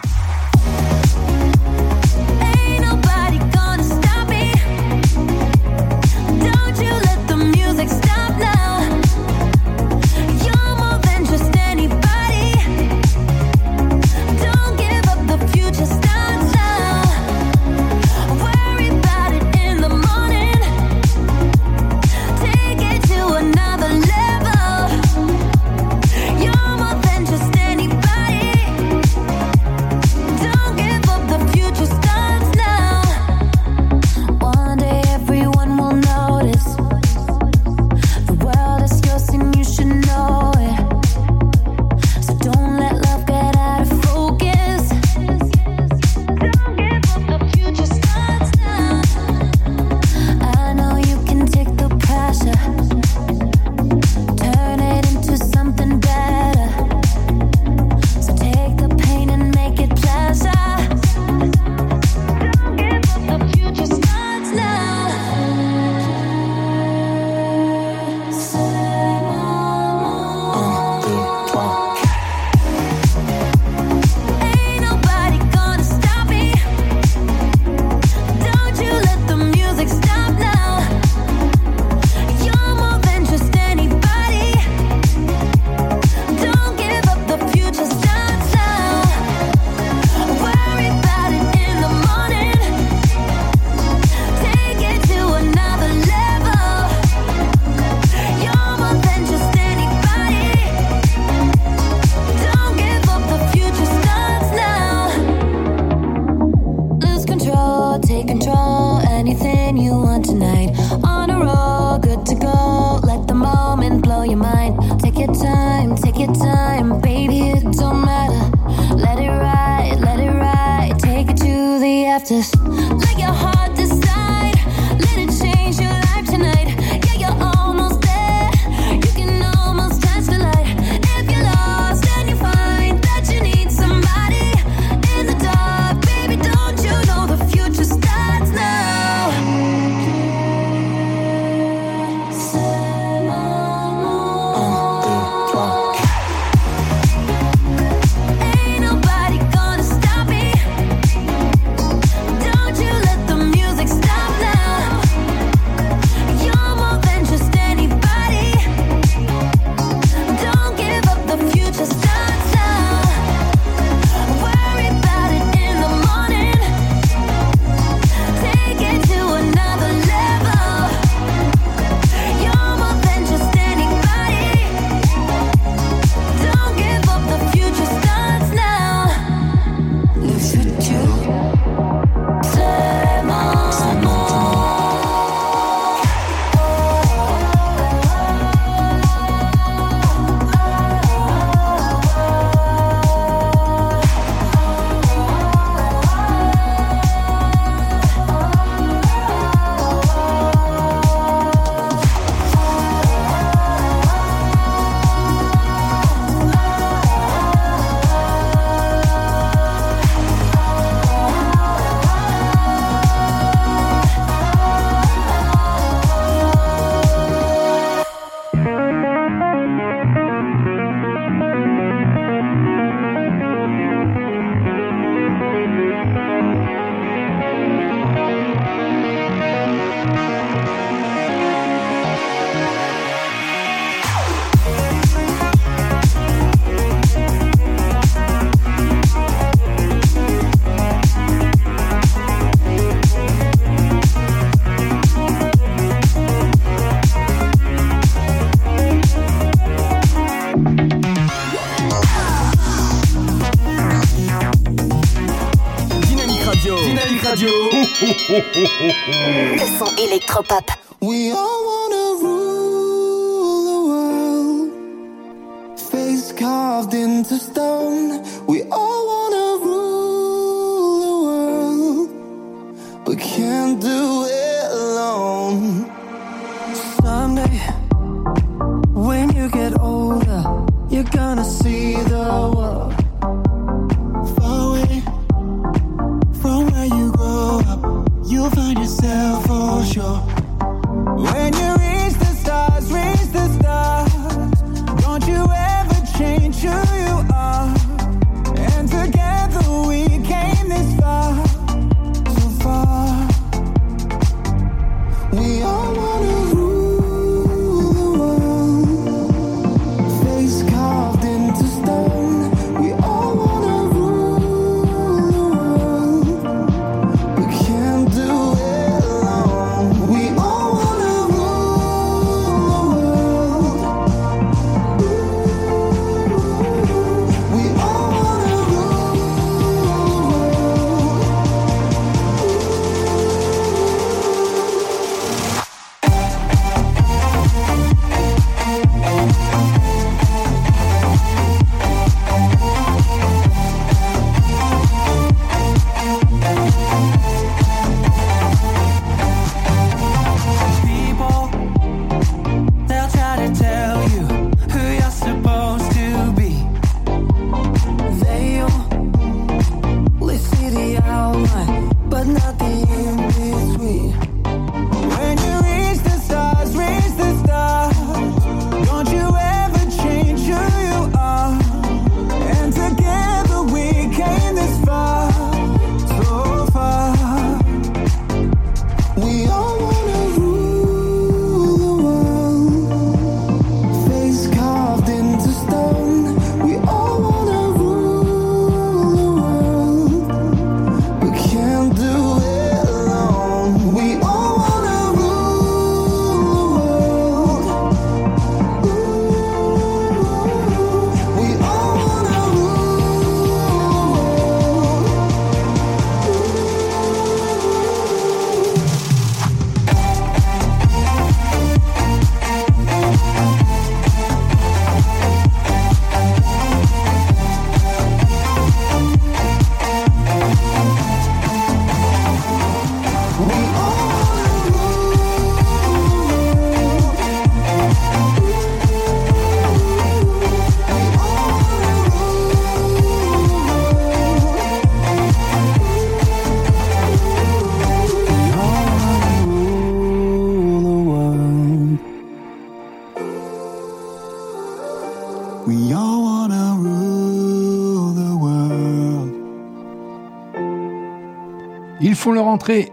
Le son électropop.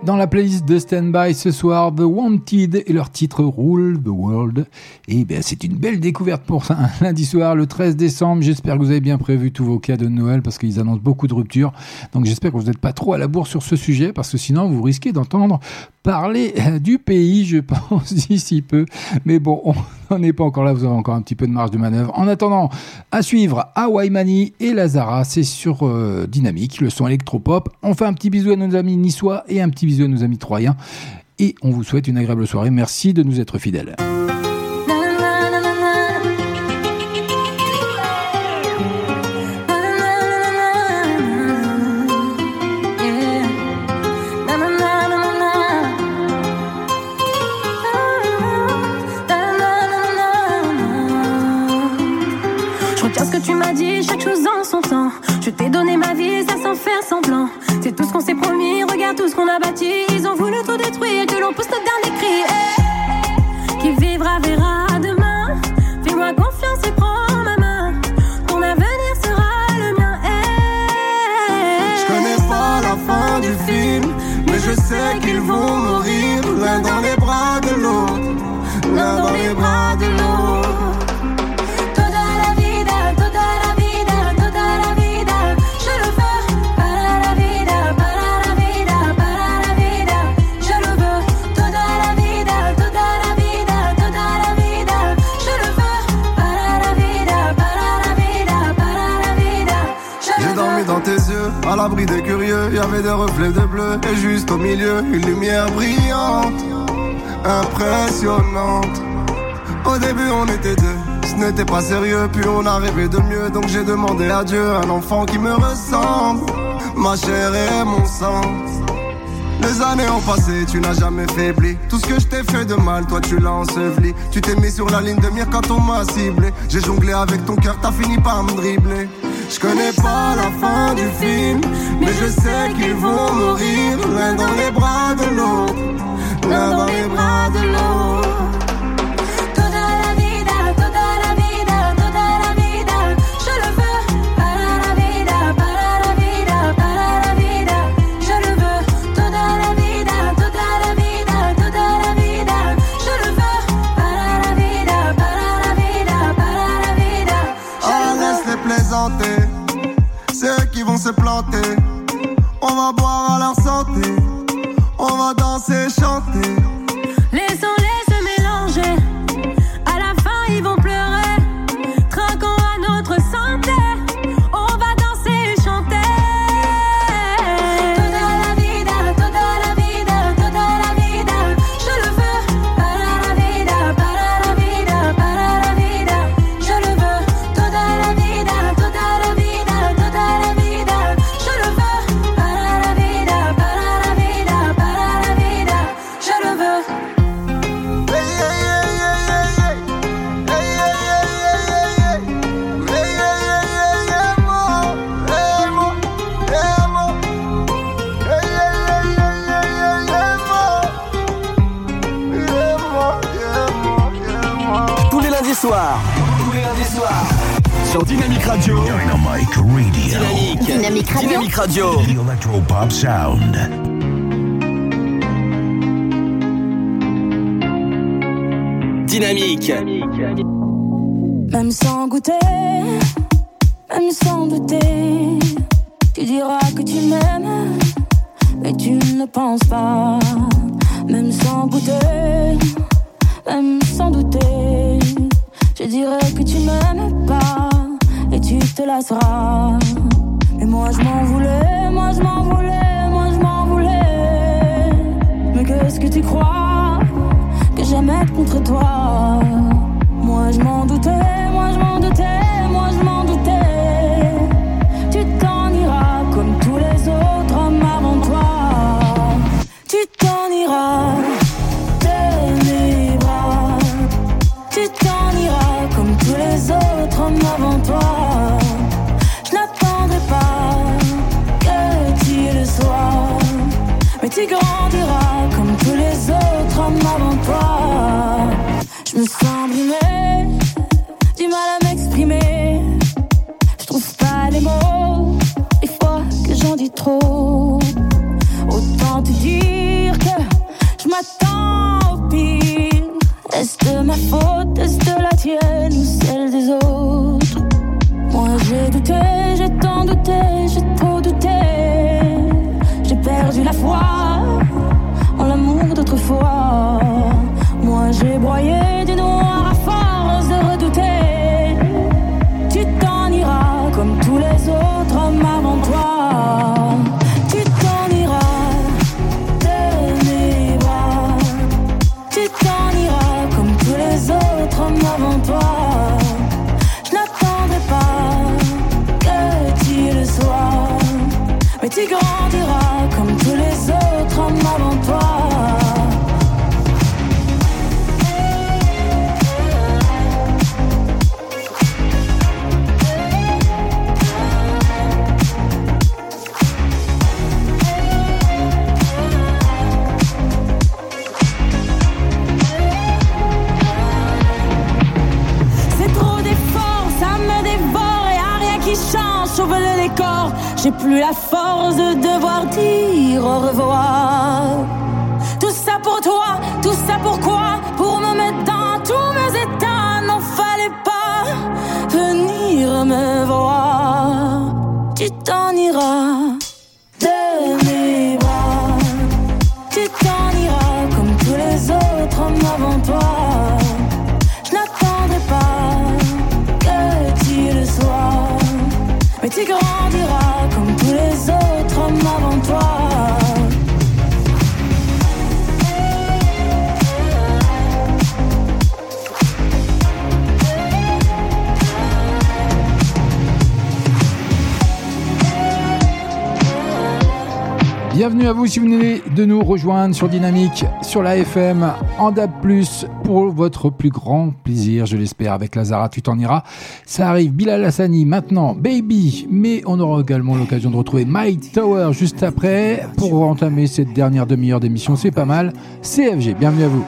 Dans la playlist de Standby ce soir, The Wanted, et leur titre Rule the World. Et ben, c'est une belle découverte pour un lundi soir, le 13 décembre. J'espère que vous avez bien prévu tous vos cadeaux de Noël parce qu'ils annoncent beaucoup de ruptures. Donc j'espère que vous n'êtes pas trop à la bourre sur ce sujet parce que sinon vous risquez d'entendre parler euh, du pays, je pense, d'ici peu. Mais bon, on n'en est pas encore là, vous avez encore un petit peu de marge de manœuvre. En attendant, à suivre Hawaii Mani et Lazara, c'est sur euh, Dynamique, le son électropop. On fait un petit bisou à nos amis niçois et un petit bisou à nos amis troyens. Et on vous souhaite une agréable soirée. Merci de nous être fidèles. Chaque chose en son temps. Je t'ai donné ma vie, ça sans faire semblant. C'est tout ce qu'on s'est promis, regarde tout ce qu'on a bâti. Ils ont voulu tout détruire, que l'on pousse notre dernier cri. Eh, l'abri des y avait des reflets de bleu, et juste au milieu, une lumière brillante, impressionnante. Au début, on était deux, ce n'était pas sérieux, puis on a rêvé de mieux, donc j'ai demandé à Dieu un enfant qui me ressemble, ma chair et mon sang. Les années ont passé, tu n'as jamais faibli. Tout ce que je t'ai fait de mal, toi tu l'as enseveli. Tu t'es mis sur la ligne de mire quand on m'a ciblé. J'ai jonglé avec ton cœur, t'as fini par me dribbler. Je connais pas la fin du film, mais je sais qu'ils vont mourir l'un dans les bras de l'autre, l'un dans les bras de l'autre. On va boire à leur santé, on va danser, chanter. Radio. Dynamic Radio. Dynamique. Dynamic Radio. Dynamic Radio. The Electropop Sound. Dynamique. Même sans goûter, même sans douter, tu diras que tu m'aimes, mais tu ne penses pas. Même sans goûter, même sans douter, je dirais que tu m'aimes pas te. Mais moi je m'en voulais, moi je m'en voulais, moi je m'en voulais. Mais qu'est-ce que tu crois que j'aime être contre toi? Moi je m'en doutais, moi je m'en doutais, moi je m'en doutais. Tu t'en iras comme tous les autres hommes avant toi. Tu t'en iras de mes autres hommes plus la force de devoir dire au revoir. Tout ça pour toi, tout ça pourquoi Pour me mettre dans tous mes états, n'en fallait pas venir me voir. Tu t'en iras bienvenue à vous si vous venez de nous rejoindre sur Dynamique, sur la FM, en DAB+, pour votre plus grand plaisir, je l'espère, avec Lazara, tu t'en iras. Ça arrive, Bilal Hassani, maintenant, Baby, mais on aura également l'occasion de retrouver My Tower juste après, pour entamer cette dernière demi-heure d'émission, c'est pas mal. CFG, bienvenue à vous.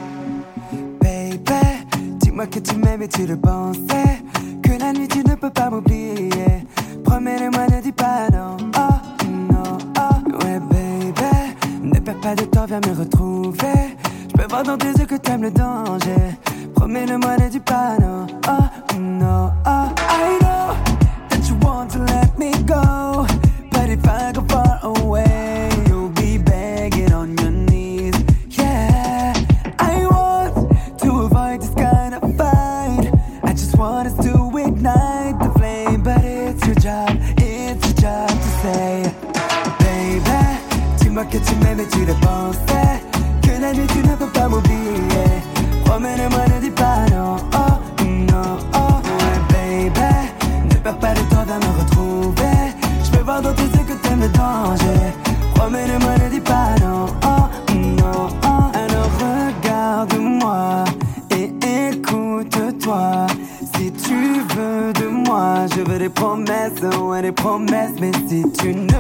Baby, dis-moi que tu m'aimes et tu le pensais, que la nuit tu ne peux pas m'oublier, promets-le-moi, ne dis pas non. Voir dans tes yeux que t'aimes le danger. Promets le monnaie du panneau. Oh no, oh, I know that you want to let me go. But if I go far away, you'll be begging on your knees. Yeah, I want to avoid this kind of fight. I just want us to ignite the flame. But it's your job, it's your job to say, baby, tu m'as que tu to.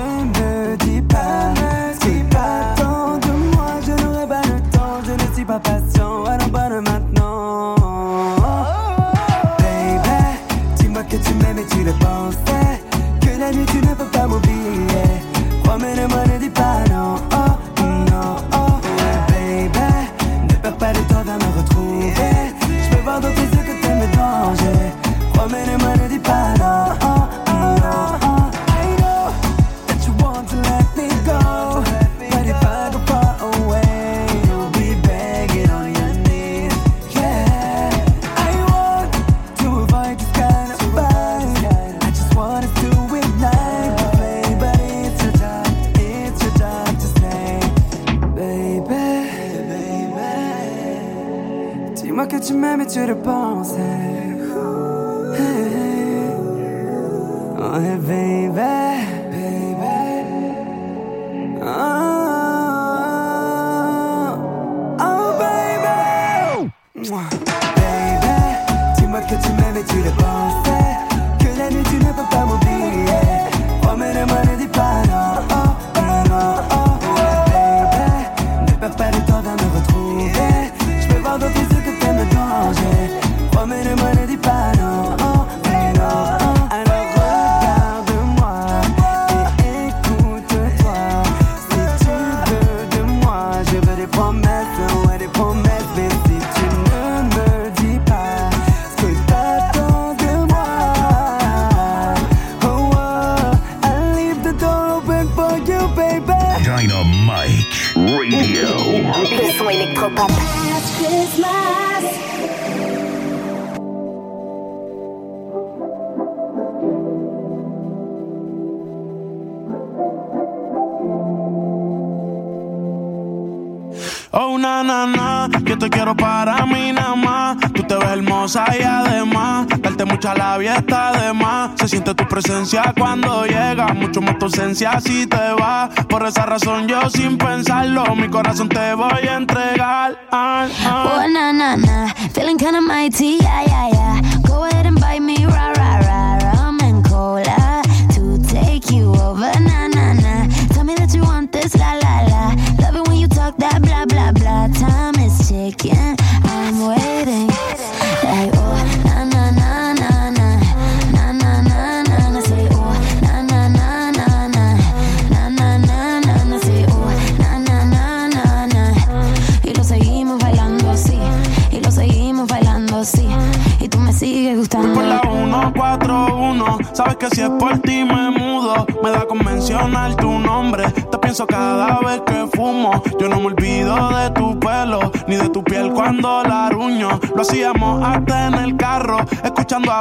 tu ausencia si te va. Por esa razón yo sin pensarlo, mi corazón te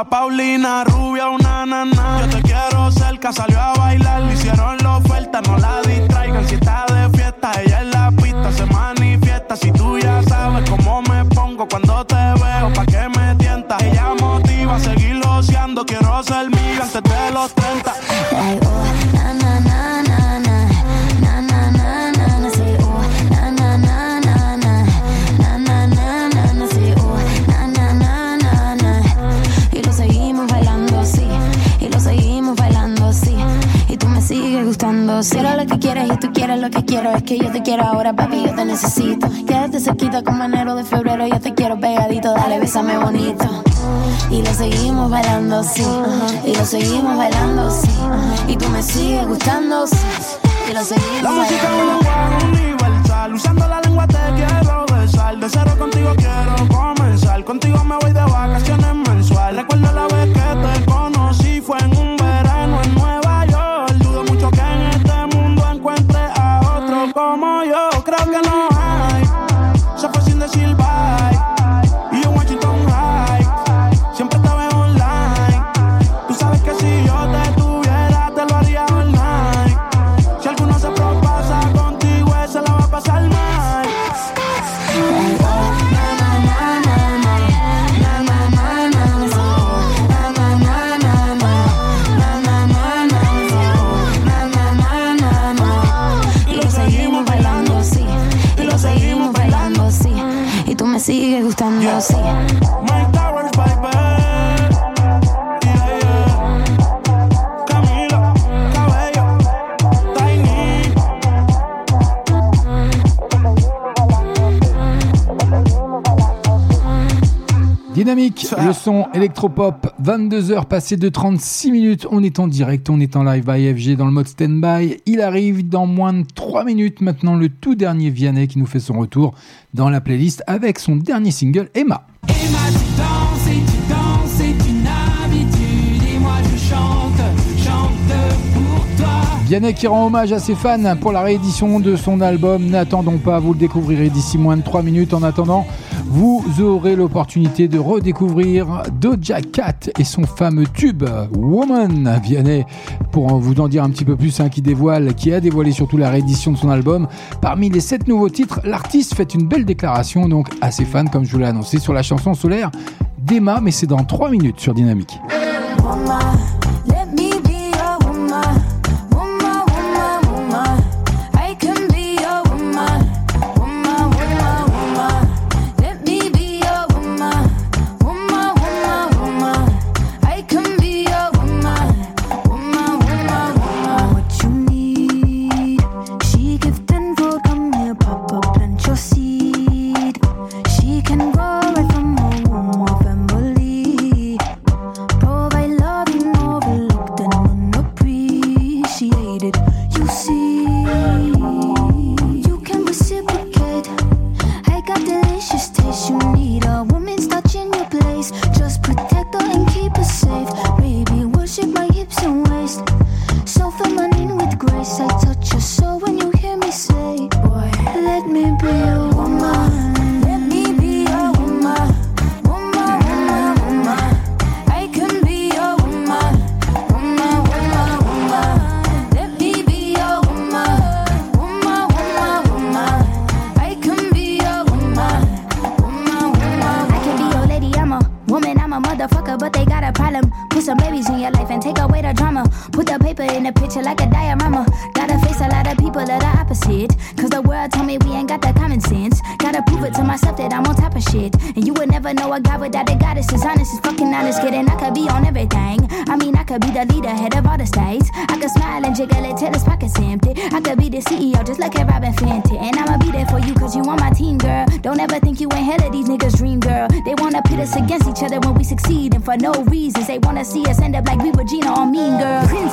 Paulina Rubia. seguimos bailando, sí. Y tú me sigues gustando, sí. Y lo seguimos La bailando. see. le son électropop, 22h passées de 36 minutes. On est en direct, on est en live by FG dans le mode standby. Il arrive dans moins de 3 minutes maintenant le tout dernier Vianney qui nous fait son retour dans la playlist avec son dernier single Emma. Emma, tu danses et tu danses. Et moi je chante, chante pour toi. Vianney qui rend hommage à ses fans pour la réédition de son album. N'attendons pas, vous le découvrirez d'ici moins de 3 minutes. En attendant, vous aurez l'opportunité de redécouvrir Doja Cat et son fameux tube Woman Vianney. Pour vous en dire un petit peu plus hein, qui dévoile qui a dévoilé surtout la réédition de son album. Parmi les 7 nouveaux titres l'artiste fait une belle déclaration donc à ses fans comme je vous l'ai annoncé sur la chanson solaire d'Emma mais c'est dans 3 minutes sur Dynamique.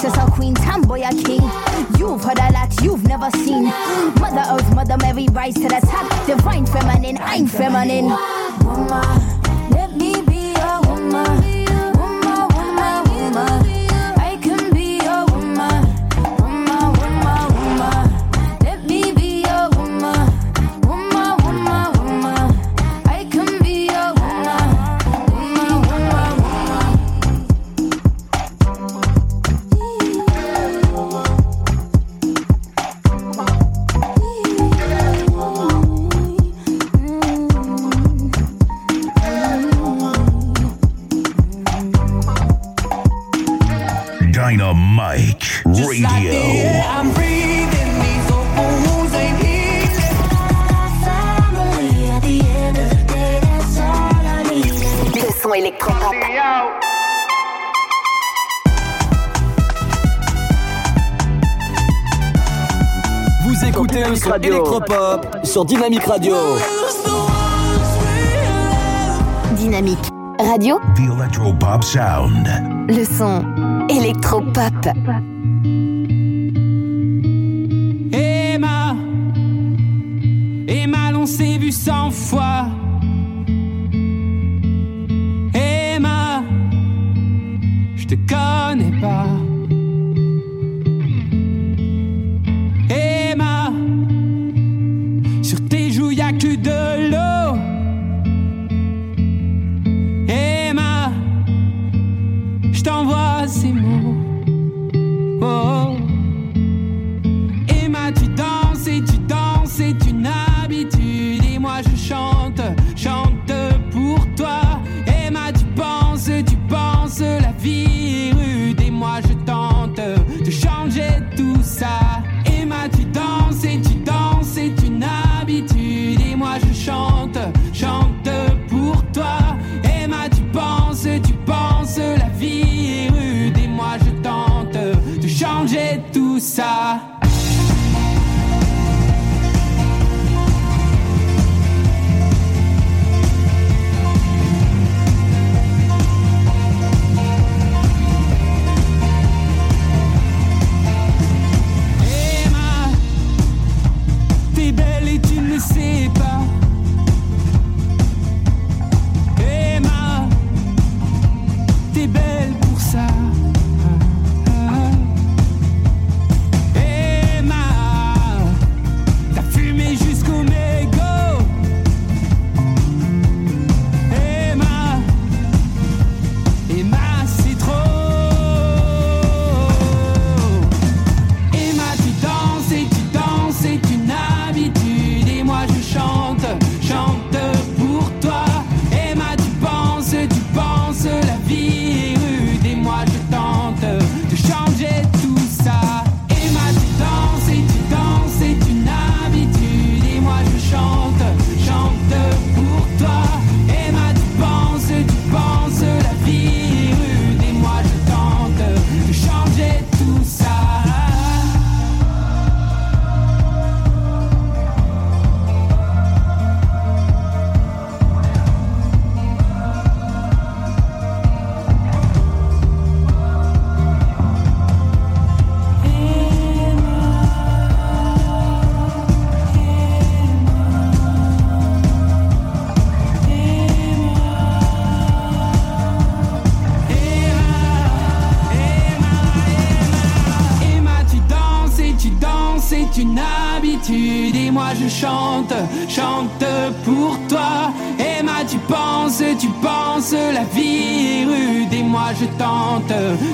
princess or queen, tamboy or king. You've heard a lot you've never seen. Mother Earth, Mother Mary, rise to the top. Divine feminine, I'm feminine. Mama, let me Electropop sur Dynamique Radio. Dynamique Radio. The Electropop Sound. Le son Electropop. Emma, Emma, l'on s'est vu cent fois.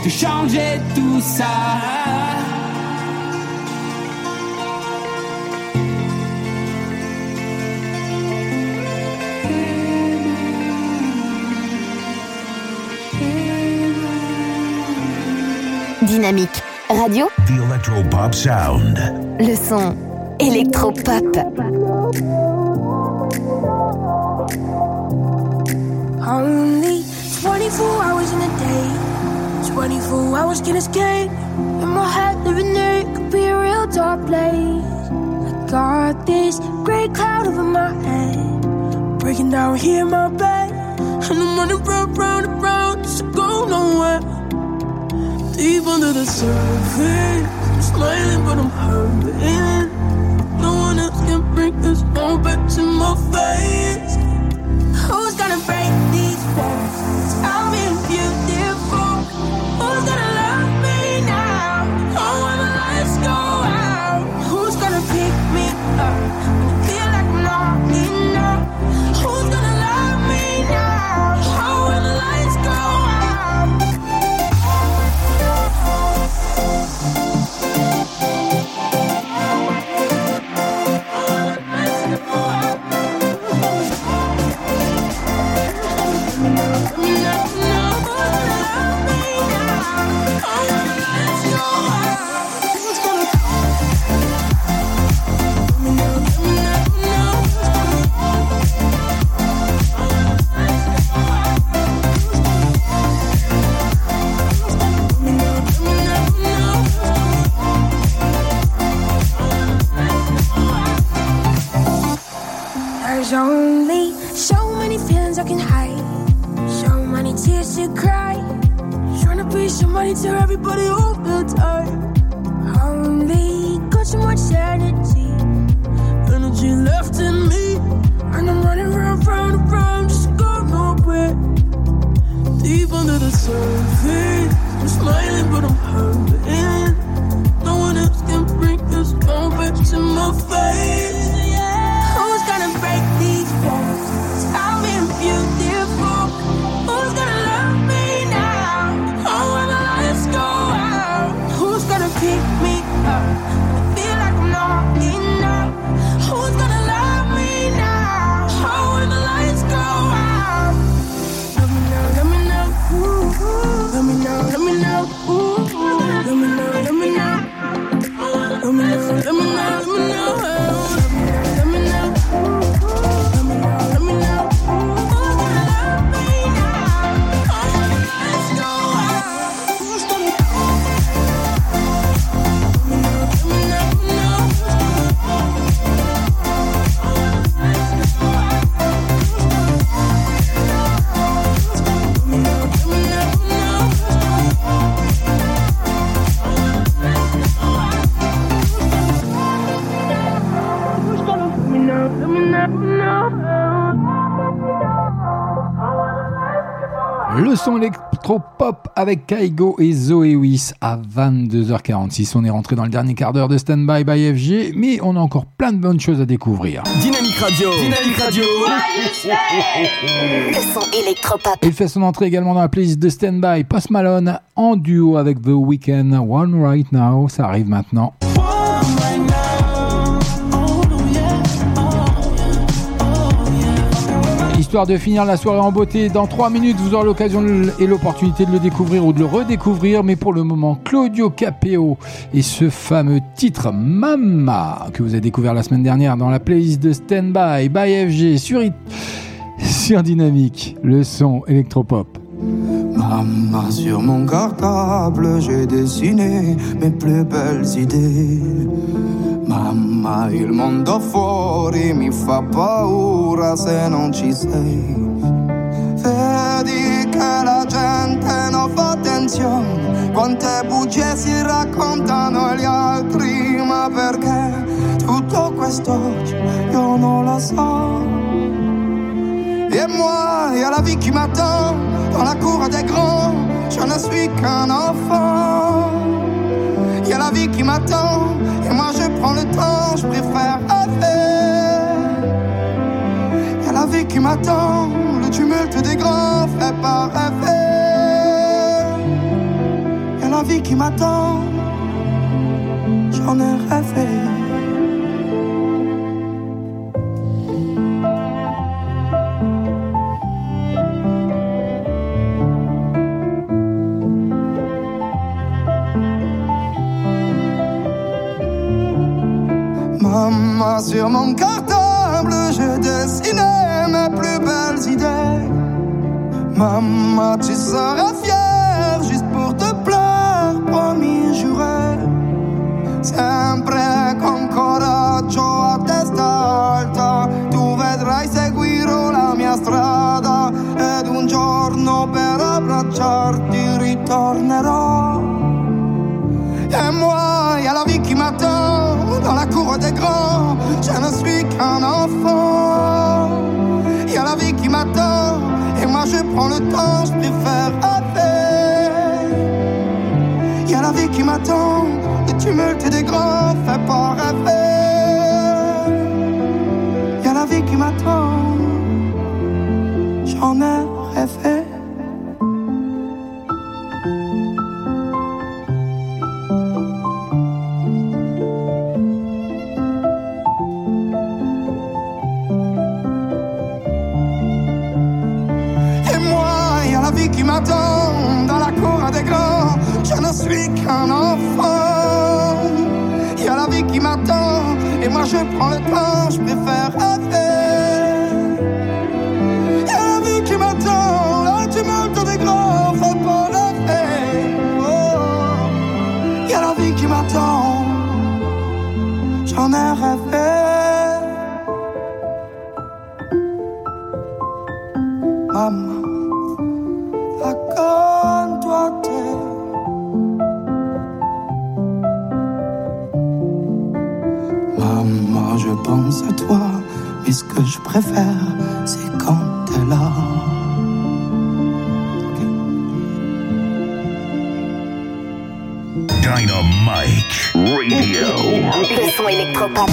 de changer tout ça. Dynamique Radio. The Electropop Sound. Le son électropop. Only 24 hours in a day. 24 hours can escape. In my head, living there, it could be a real dark place. I got this gray cloud over my head. Breaking down here in my bed. And I'm running round, round, and round, just to go nowhere. Deep under the surface, I'm smiling, but I'm hurting. No one else can bring this all back to my face. Who's gonna break these walls? I'll be everybody son électro-pop avec Kaigo et Zoé Wiss à 22h46. On est rentré dans le dernier quart d'heure de Standby by FG, mais on a encore plein de bonnes choses à découvrir. Dynamique Radio. Dynamique Radio. Le son électropop. Il fait son entrée également dans la playlist de Standby Post Malone en duo avec The Weeknd. One Right Now, ça arrive maintenant. Histoire de finir la soirée en beauté, dans 3 minutes, vous aurez l'occasion et l'opportunité de le découvrir ou de le redécouvrir. Mais pour le moment, Claudio Capeo et ce fameux titre Mama que vous avez découvert la semaine dernière dans la playlist de Standby by FG sur, It- sur Dynamique, le son électropop. Maman, sur mon cartable, j'ai dessiné mes plus belles idées. Mamma, il mondo fuori mi fa paura se non ci sei. Vedi che la gente non fa attenzione, quante bugie si raccontano agli altri, ma perché tutto questo io non lo so. Et moi, y a la vie qui m'attend dans la cour des grands. Je ne suis qu'un enfant. Vie qui m'attend et moi je prends le temps, je préfère rêver. Y a la vie qui m'attend, le tumulte des grands fait pas rêver. Y a la vie qui m'attend, j'en ai rêvé. Maman, sur mon cartable, je dessinais mes plus belles idées. Maman, tu seras fière juste pour te plaire, promis, juré. Sempre con coraggio a testa alta, tu vedrai seguirò la mia strada ed un giorno per abbracciarti ritornerò. Dans la cour des grands. Je ne suis qu'un enfant. Y a la vie qui m'attend et moi je prends le temps, je préfère rêver. Y a la vie qui m'attend, le tumulte des grands fait pas rêver. Y a la vie qui m'attend, j'en ai rêvé. Je prends le temps, je préfère rêver. Y a la vie qui m'attend, le tumulte des grands fait pas rêver. Oh. Y a la vie qui m'attend, j'en ai rêvé. Maman, toi, mais ce que je préfère, c'est quand t'es là. Dynamite Radio. Le son électropop.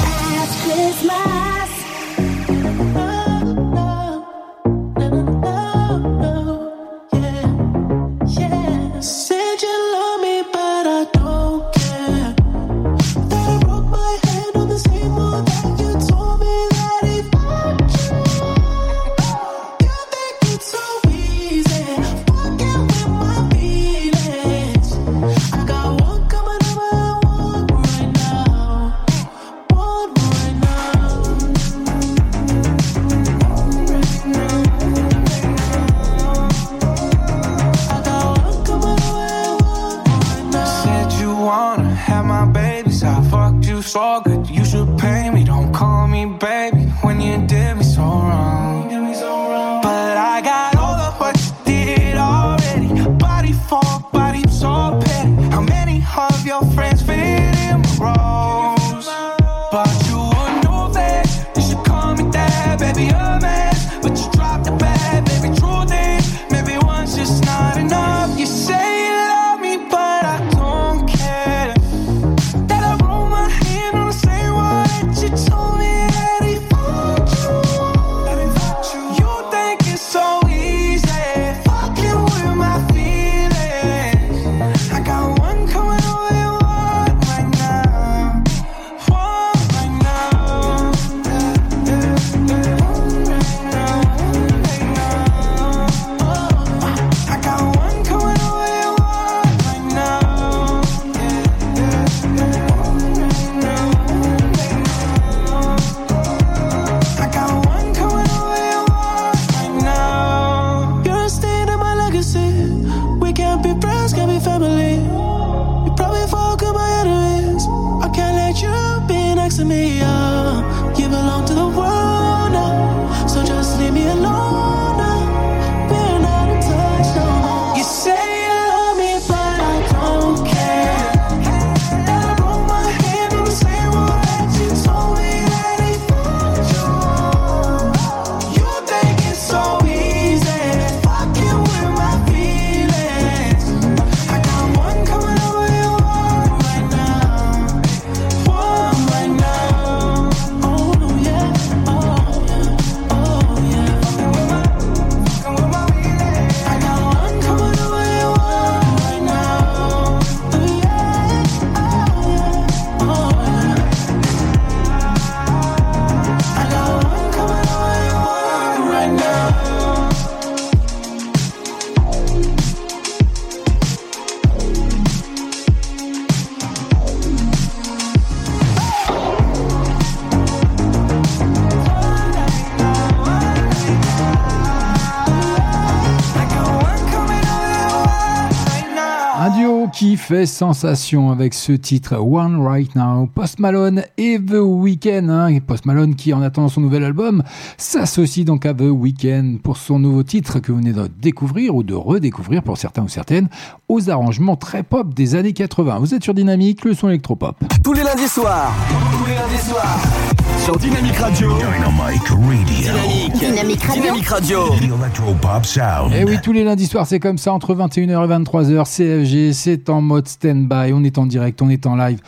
Qui fait sensation avec ce titre One Right Now, Post Malone et The Weeknd. Hein. Post Malone qui, en attendant son nouvel album, s'associe donc à The Weeknd pour son nouveau titre que vous venez de découvrir ou de redécouvrir pour certains ou certaines aux arrangements très pop des années 80. Vous êtes sur Dynamique, le son électropop. Tous les lundis soirs. Tous les lundis soirs. Sur Dynamique Radio. Dynamic Radio. Dynamique. Dynamique Radio. Dynamique Radio. Electropop Sound. Et Eh oui, tous les lundis soirs, c'est comme ça, entre 21h et 23h, CFG, c'est en mode stand-by, on est en direct, on est en live.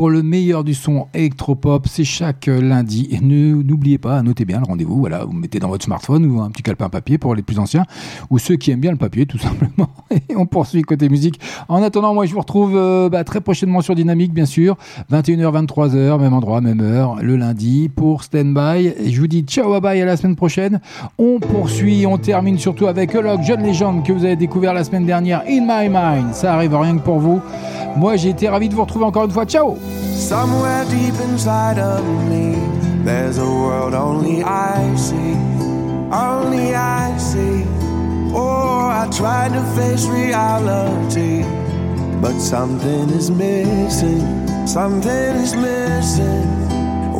Pour le meilleur du son électropop, c'est chaque euh, lundi. Et n'oubliez pas, notez bien le rendez-vous, voilà, vous mettez dans votre smartphone ou un petit calepin papier pour les plus anciens, ou ceux qui aiment bien le papier, tout simplement. Et on poursuit côté musique. En attendant, moi, je vous retrouve euh, bah, très prochainement sur Dynamique, bien sûr, 21h, 23h, même endroit, même heure, le lundi, pour stand-by. Et je vous dis ciao, bye bye, à la semaine prochaine. On poursuit, on termine surtout avec Log, jeune légende que vous avez découvert la semaine dernière, In My Mind. Ça arrive rien que pour vous. Moi, j'ai été ravi de vous retrouver encore une fois. Ciao Somewhere deep inside of me, there's a world only I see, only I see. Oh, I tried to face reality, but something is missing, something is missing.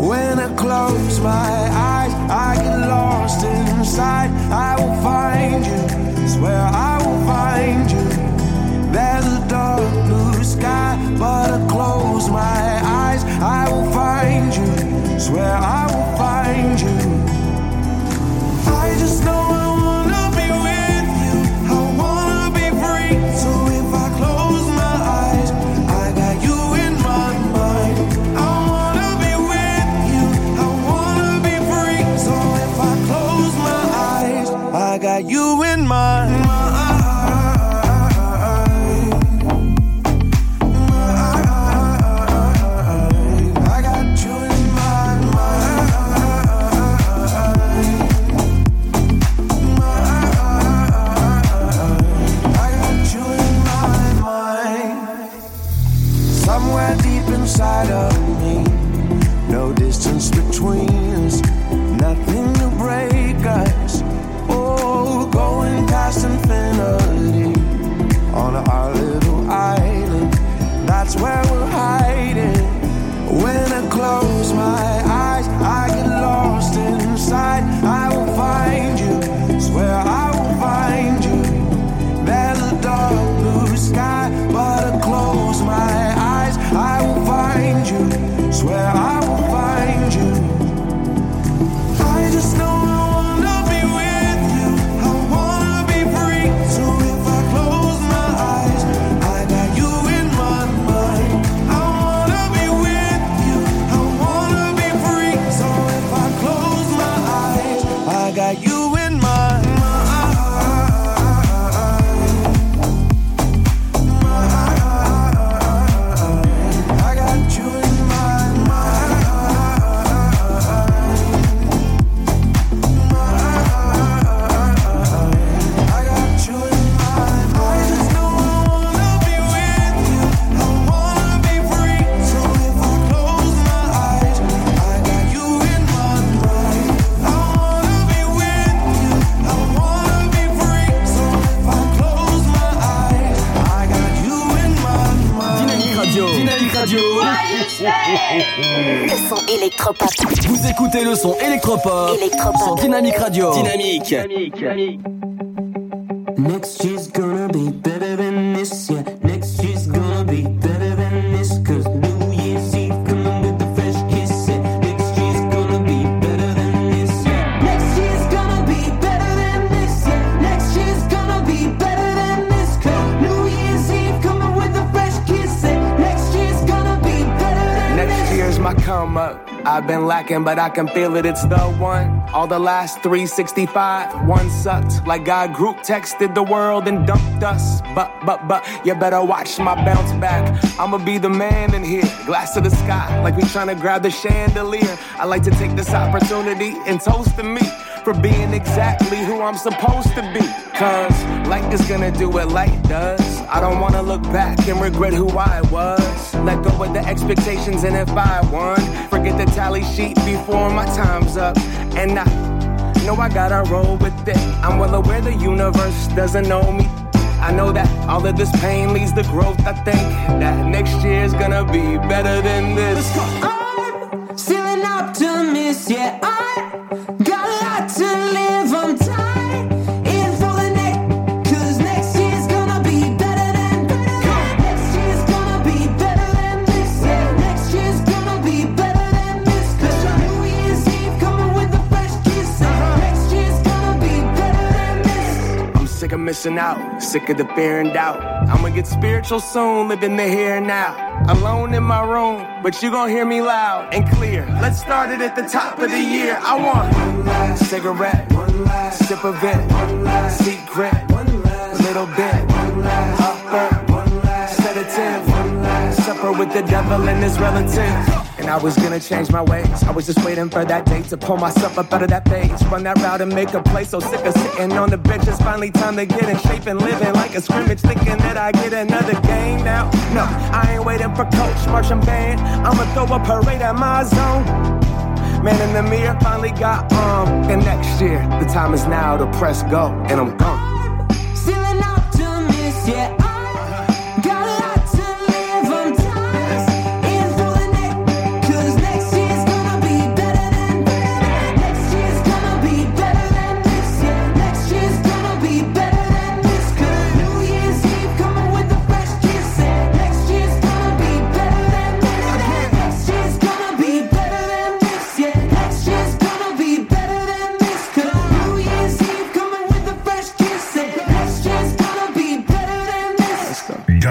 When I close my eyes, I get lost inside. I will find you, swear I will find you. There's a dark blue sky, but I close my eyes. I will find you. Swear I will find you. I just know our little island. That's where Le son électropop. Vous écoutez le son électropop. Électropop. Sur Dynamique Radio. Dynamique. Next year's gonna be better I've been lacking, but I can feel it. It's the one. All the last 365, one sucked. Like God group texted the world and dumped us. But, but, but, you better watch my bounce back. I'ma be the man in here. Glass to the sky, like we tryna grab the chandelier. I like to take this opportunity and toast to me for being exactly who I'm supposed to be. Cause light is gonna do what light does. I don't wanna look back and regret who I was. Let go of the expectations, and if I won, forget the tally sheet before my time's up. And I know I gotta roll with it. I'm well aware the universe doesn't know me. I know that all of this pain leads to growth. I think that next year's gonna be better than this. I'm still an optimist, yeah. I this. I'm missing out, sick of the fear and doubt. I'ma get spiritual soon, living the here and now. Alone in my room, but you gon' hear me loud and clear. Let's start it at the top of the year. I want one last cigarette, one last sip of it, one last secret, one last little bit, one last with the devil and his relatives. And I was gonna change my ways. I was just waiting for that day to pull myself up out of that phase. Run that route and make a play. So sick of sitting on the bench. It's finally time to get in shape and living like a scrimmage. Thinking that I get another game now. No, I ain't waiting for coach, marching band. I'ma throw a parade at my zone. Man in the mirror finally got um. And next year, the time is now to press go. And I'm gone. Still an optimist, yeah.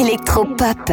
électropop.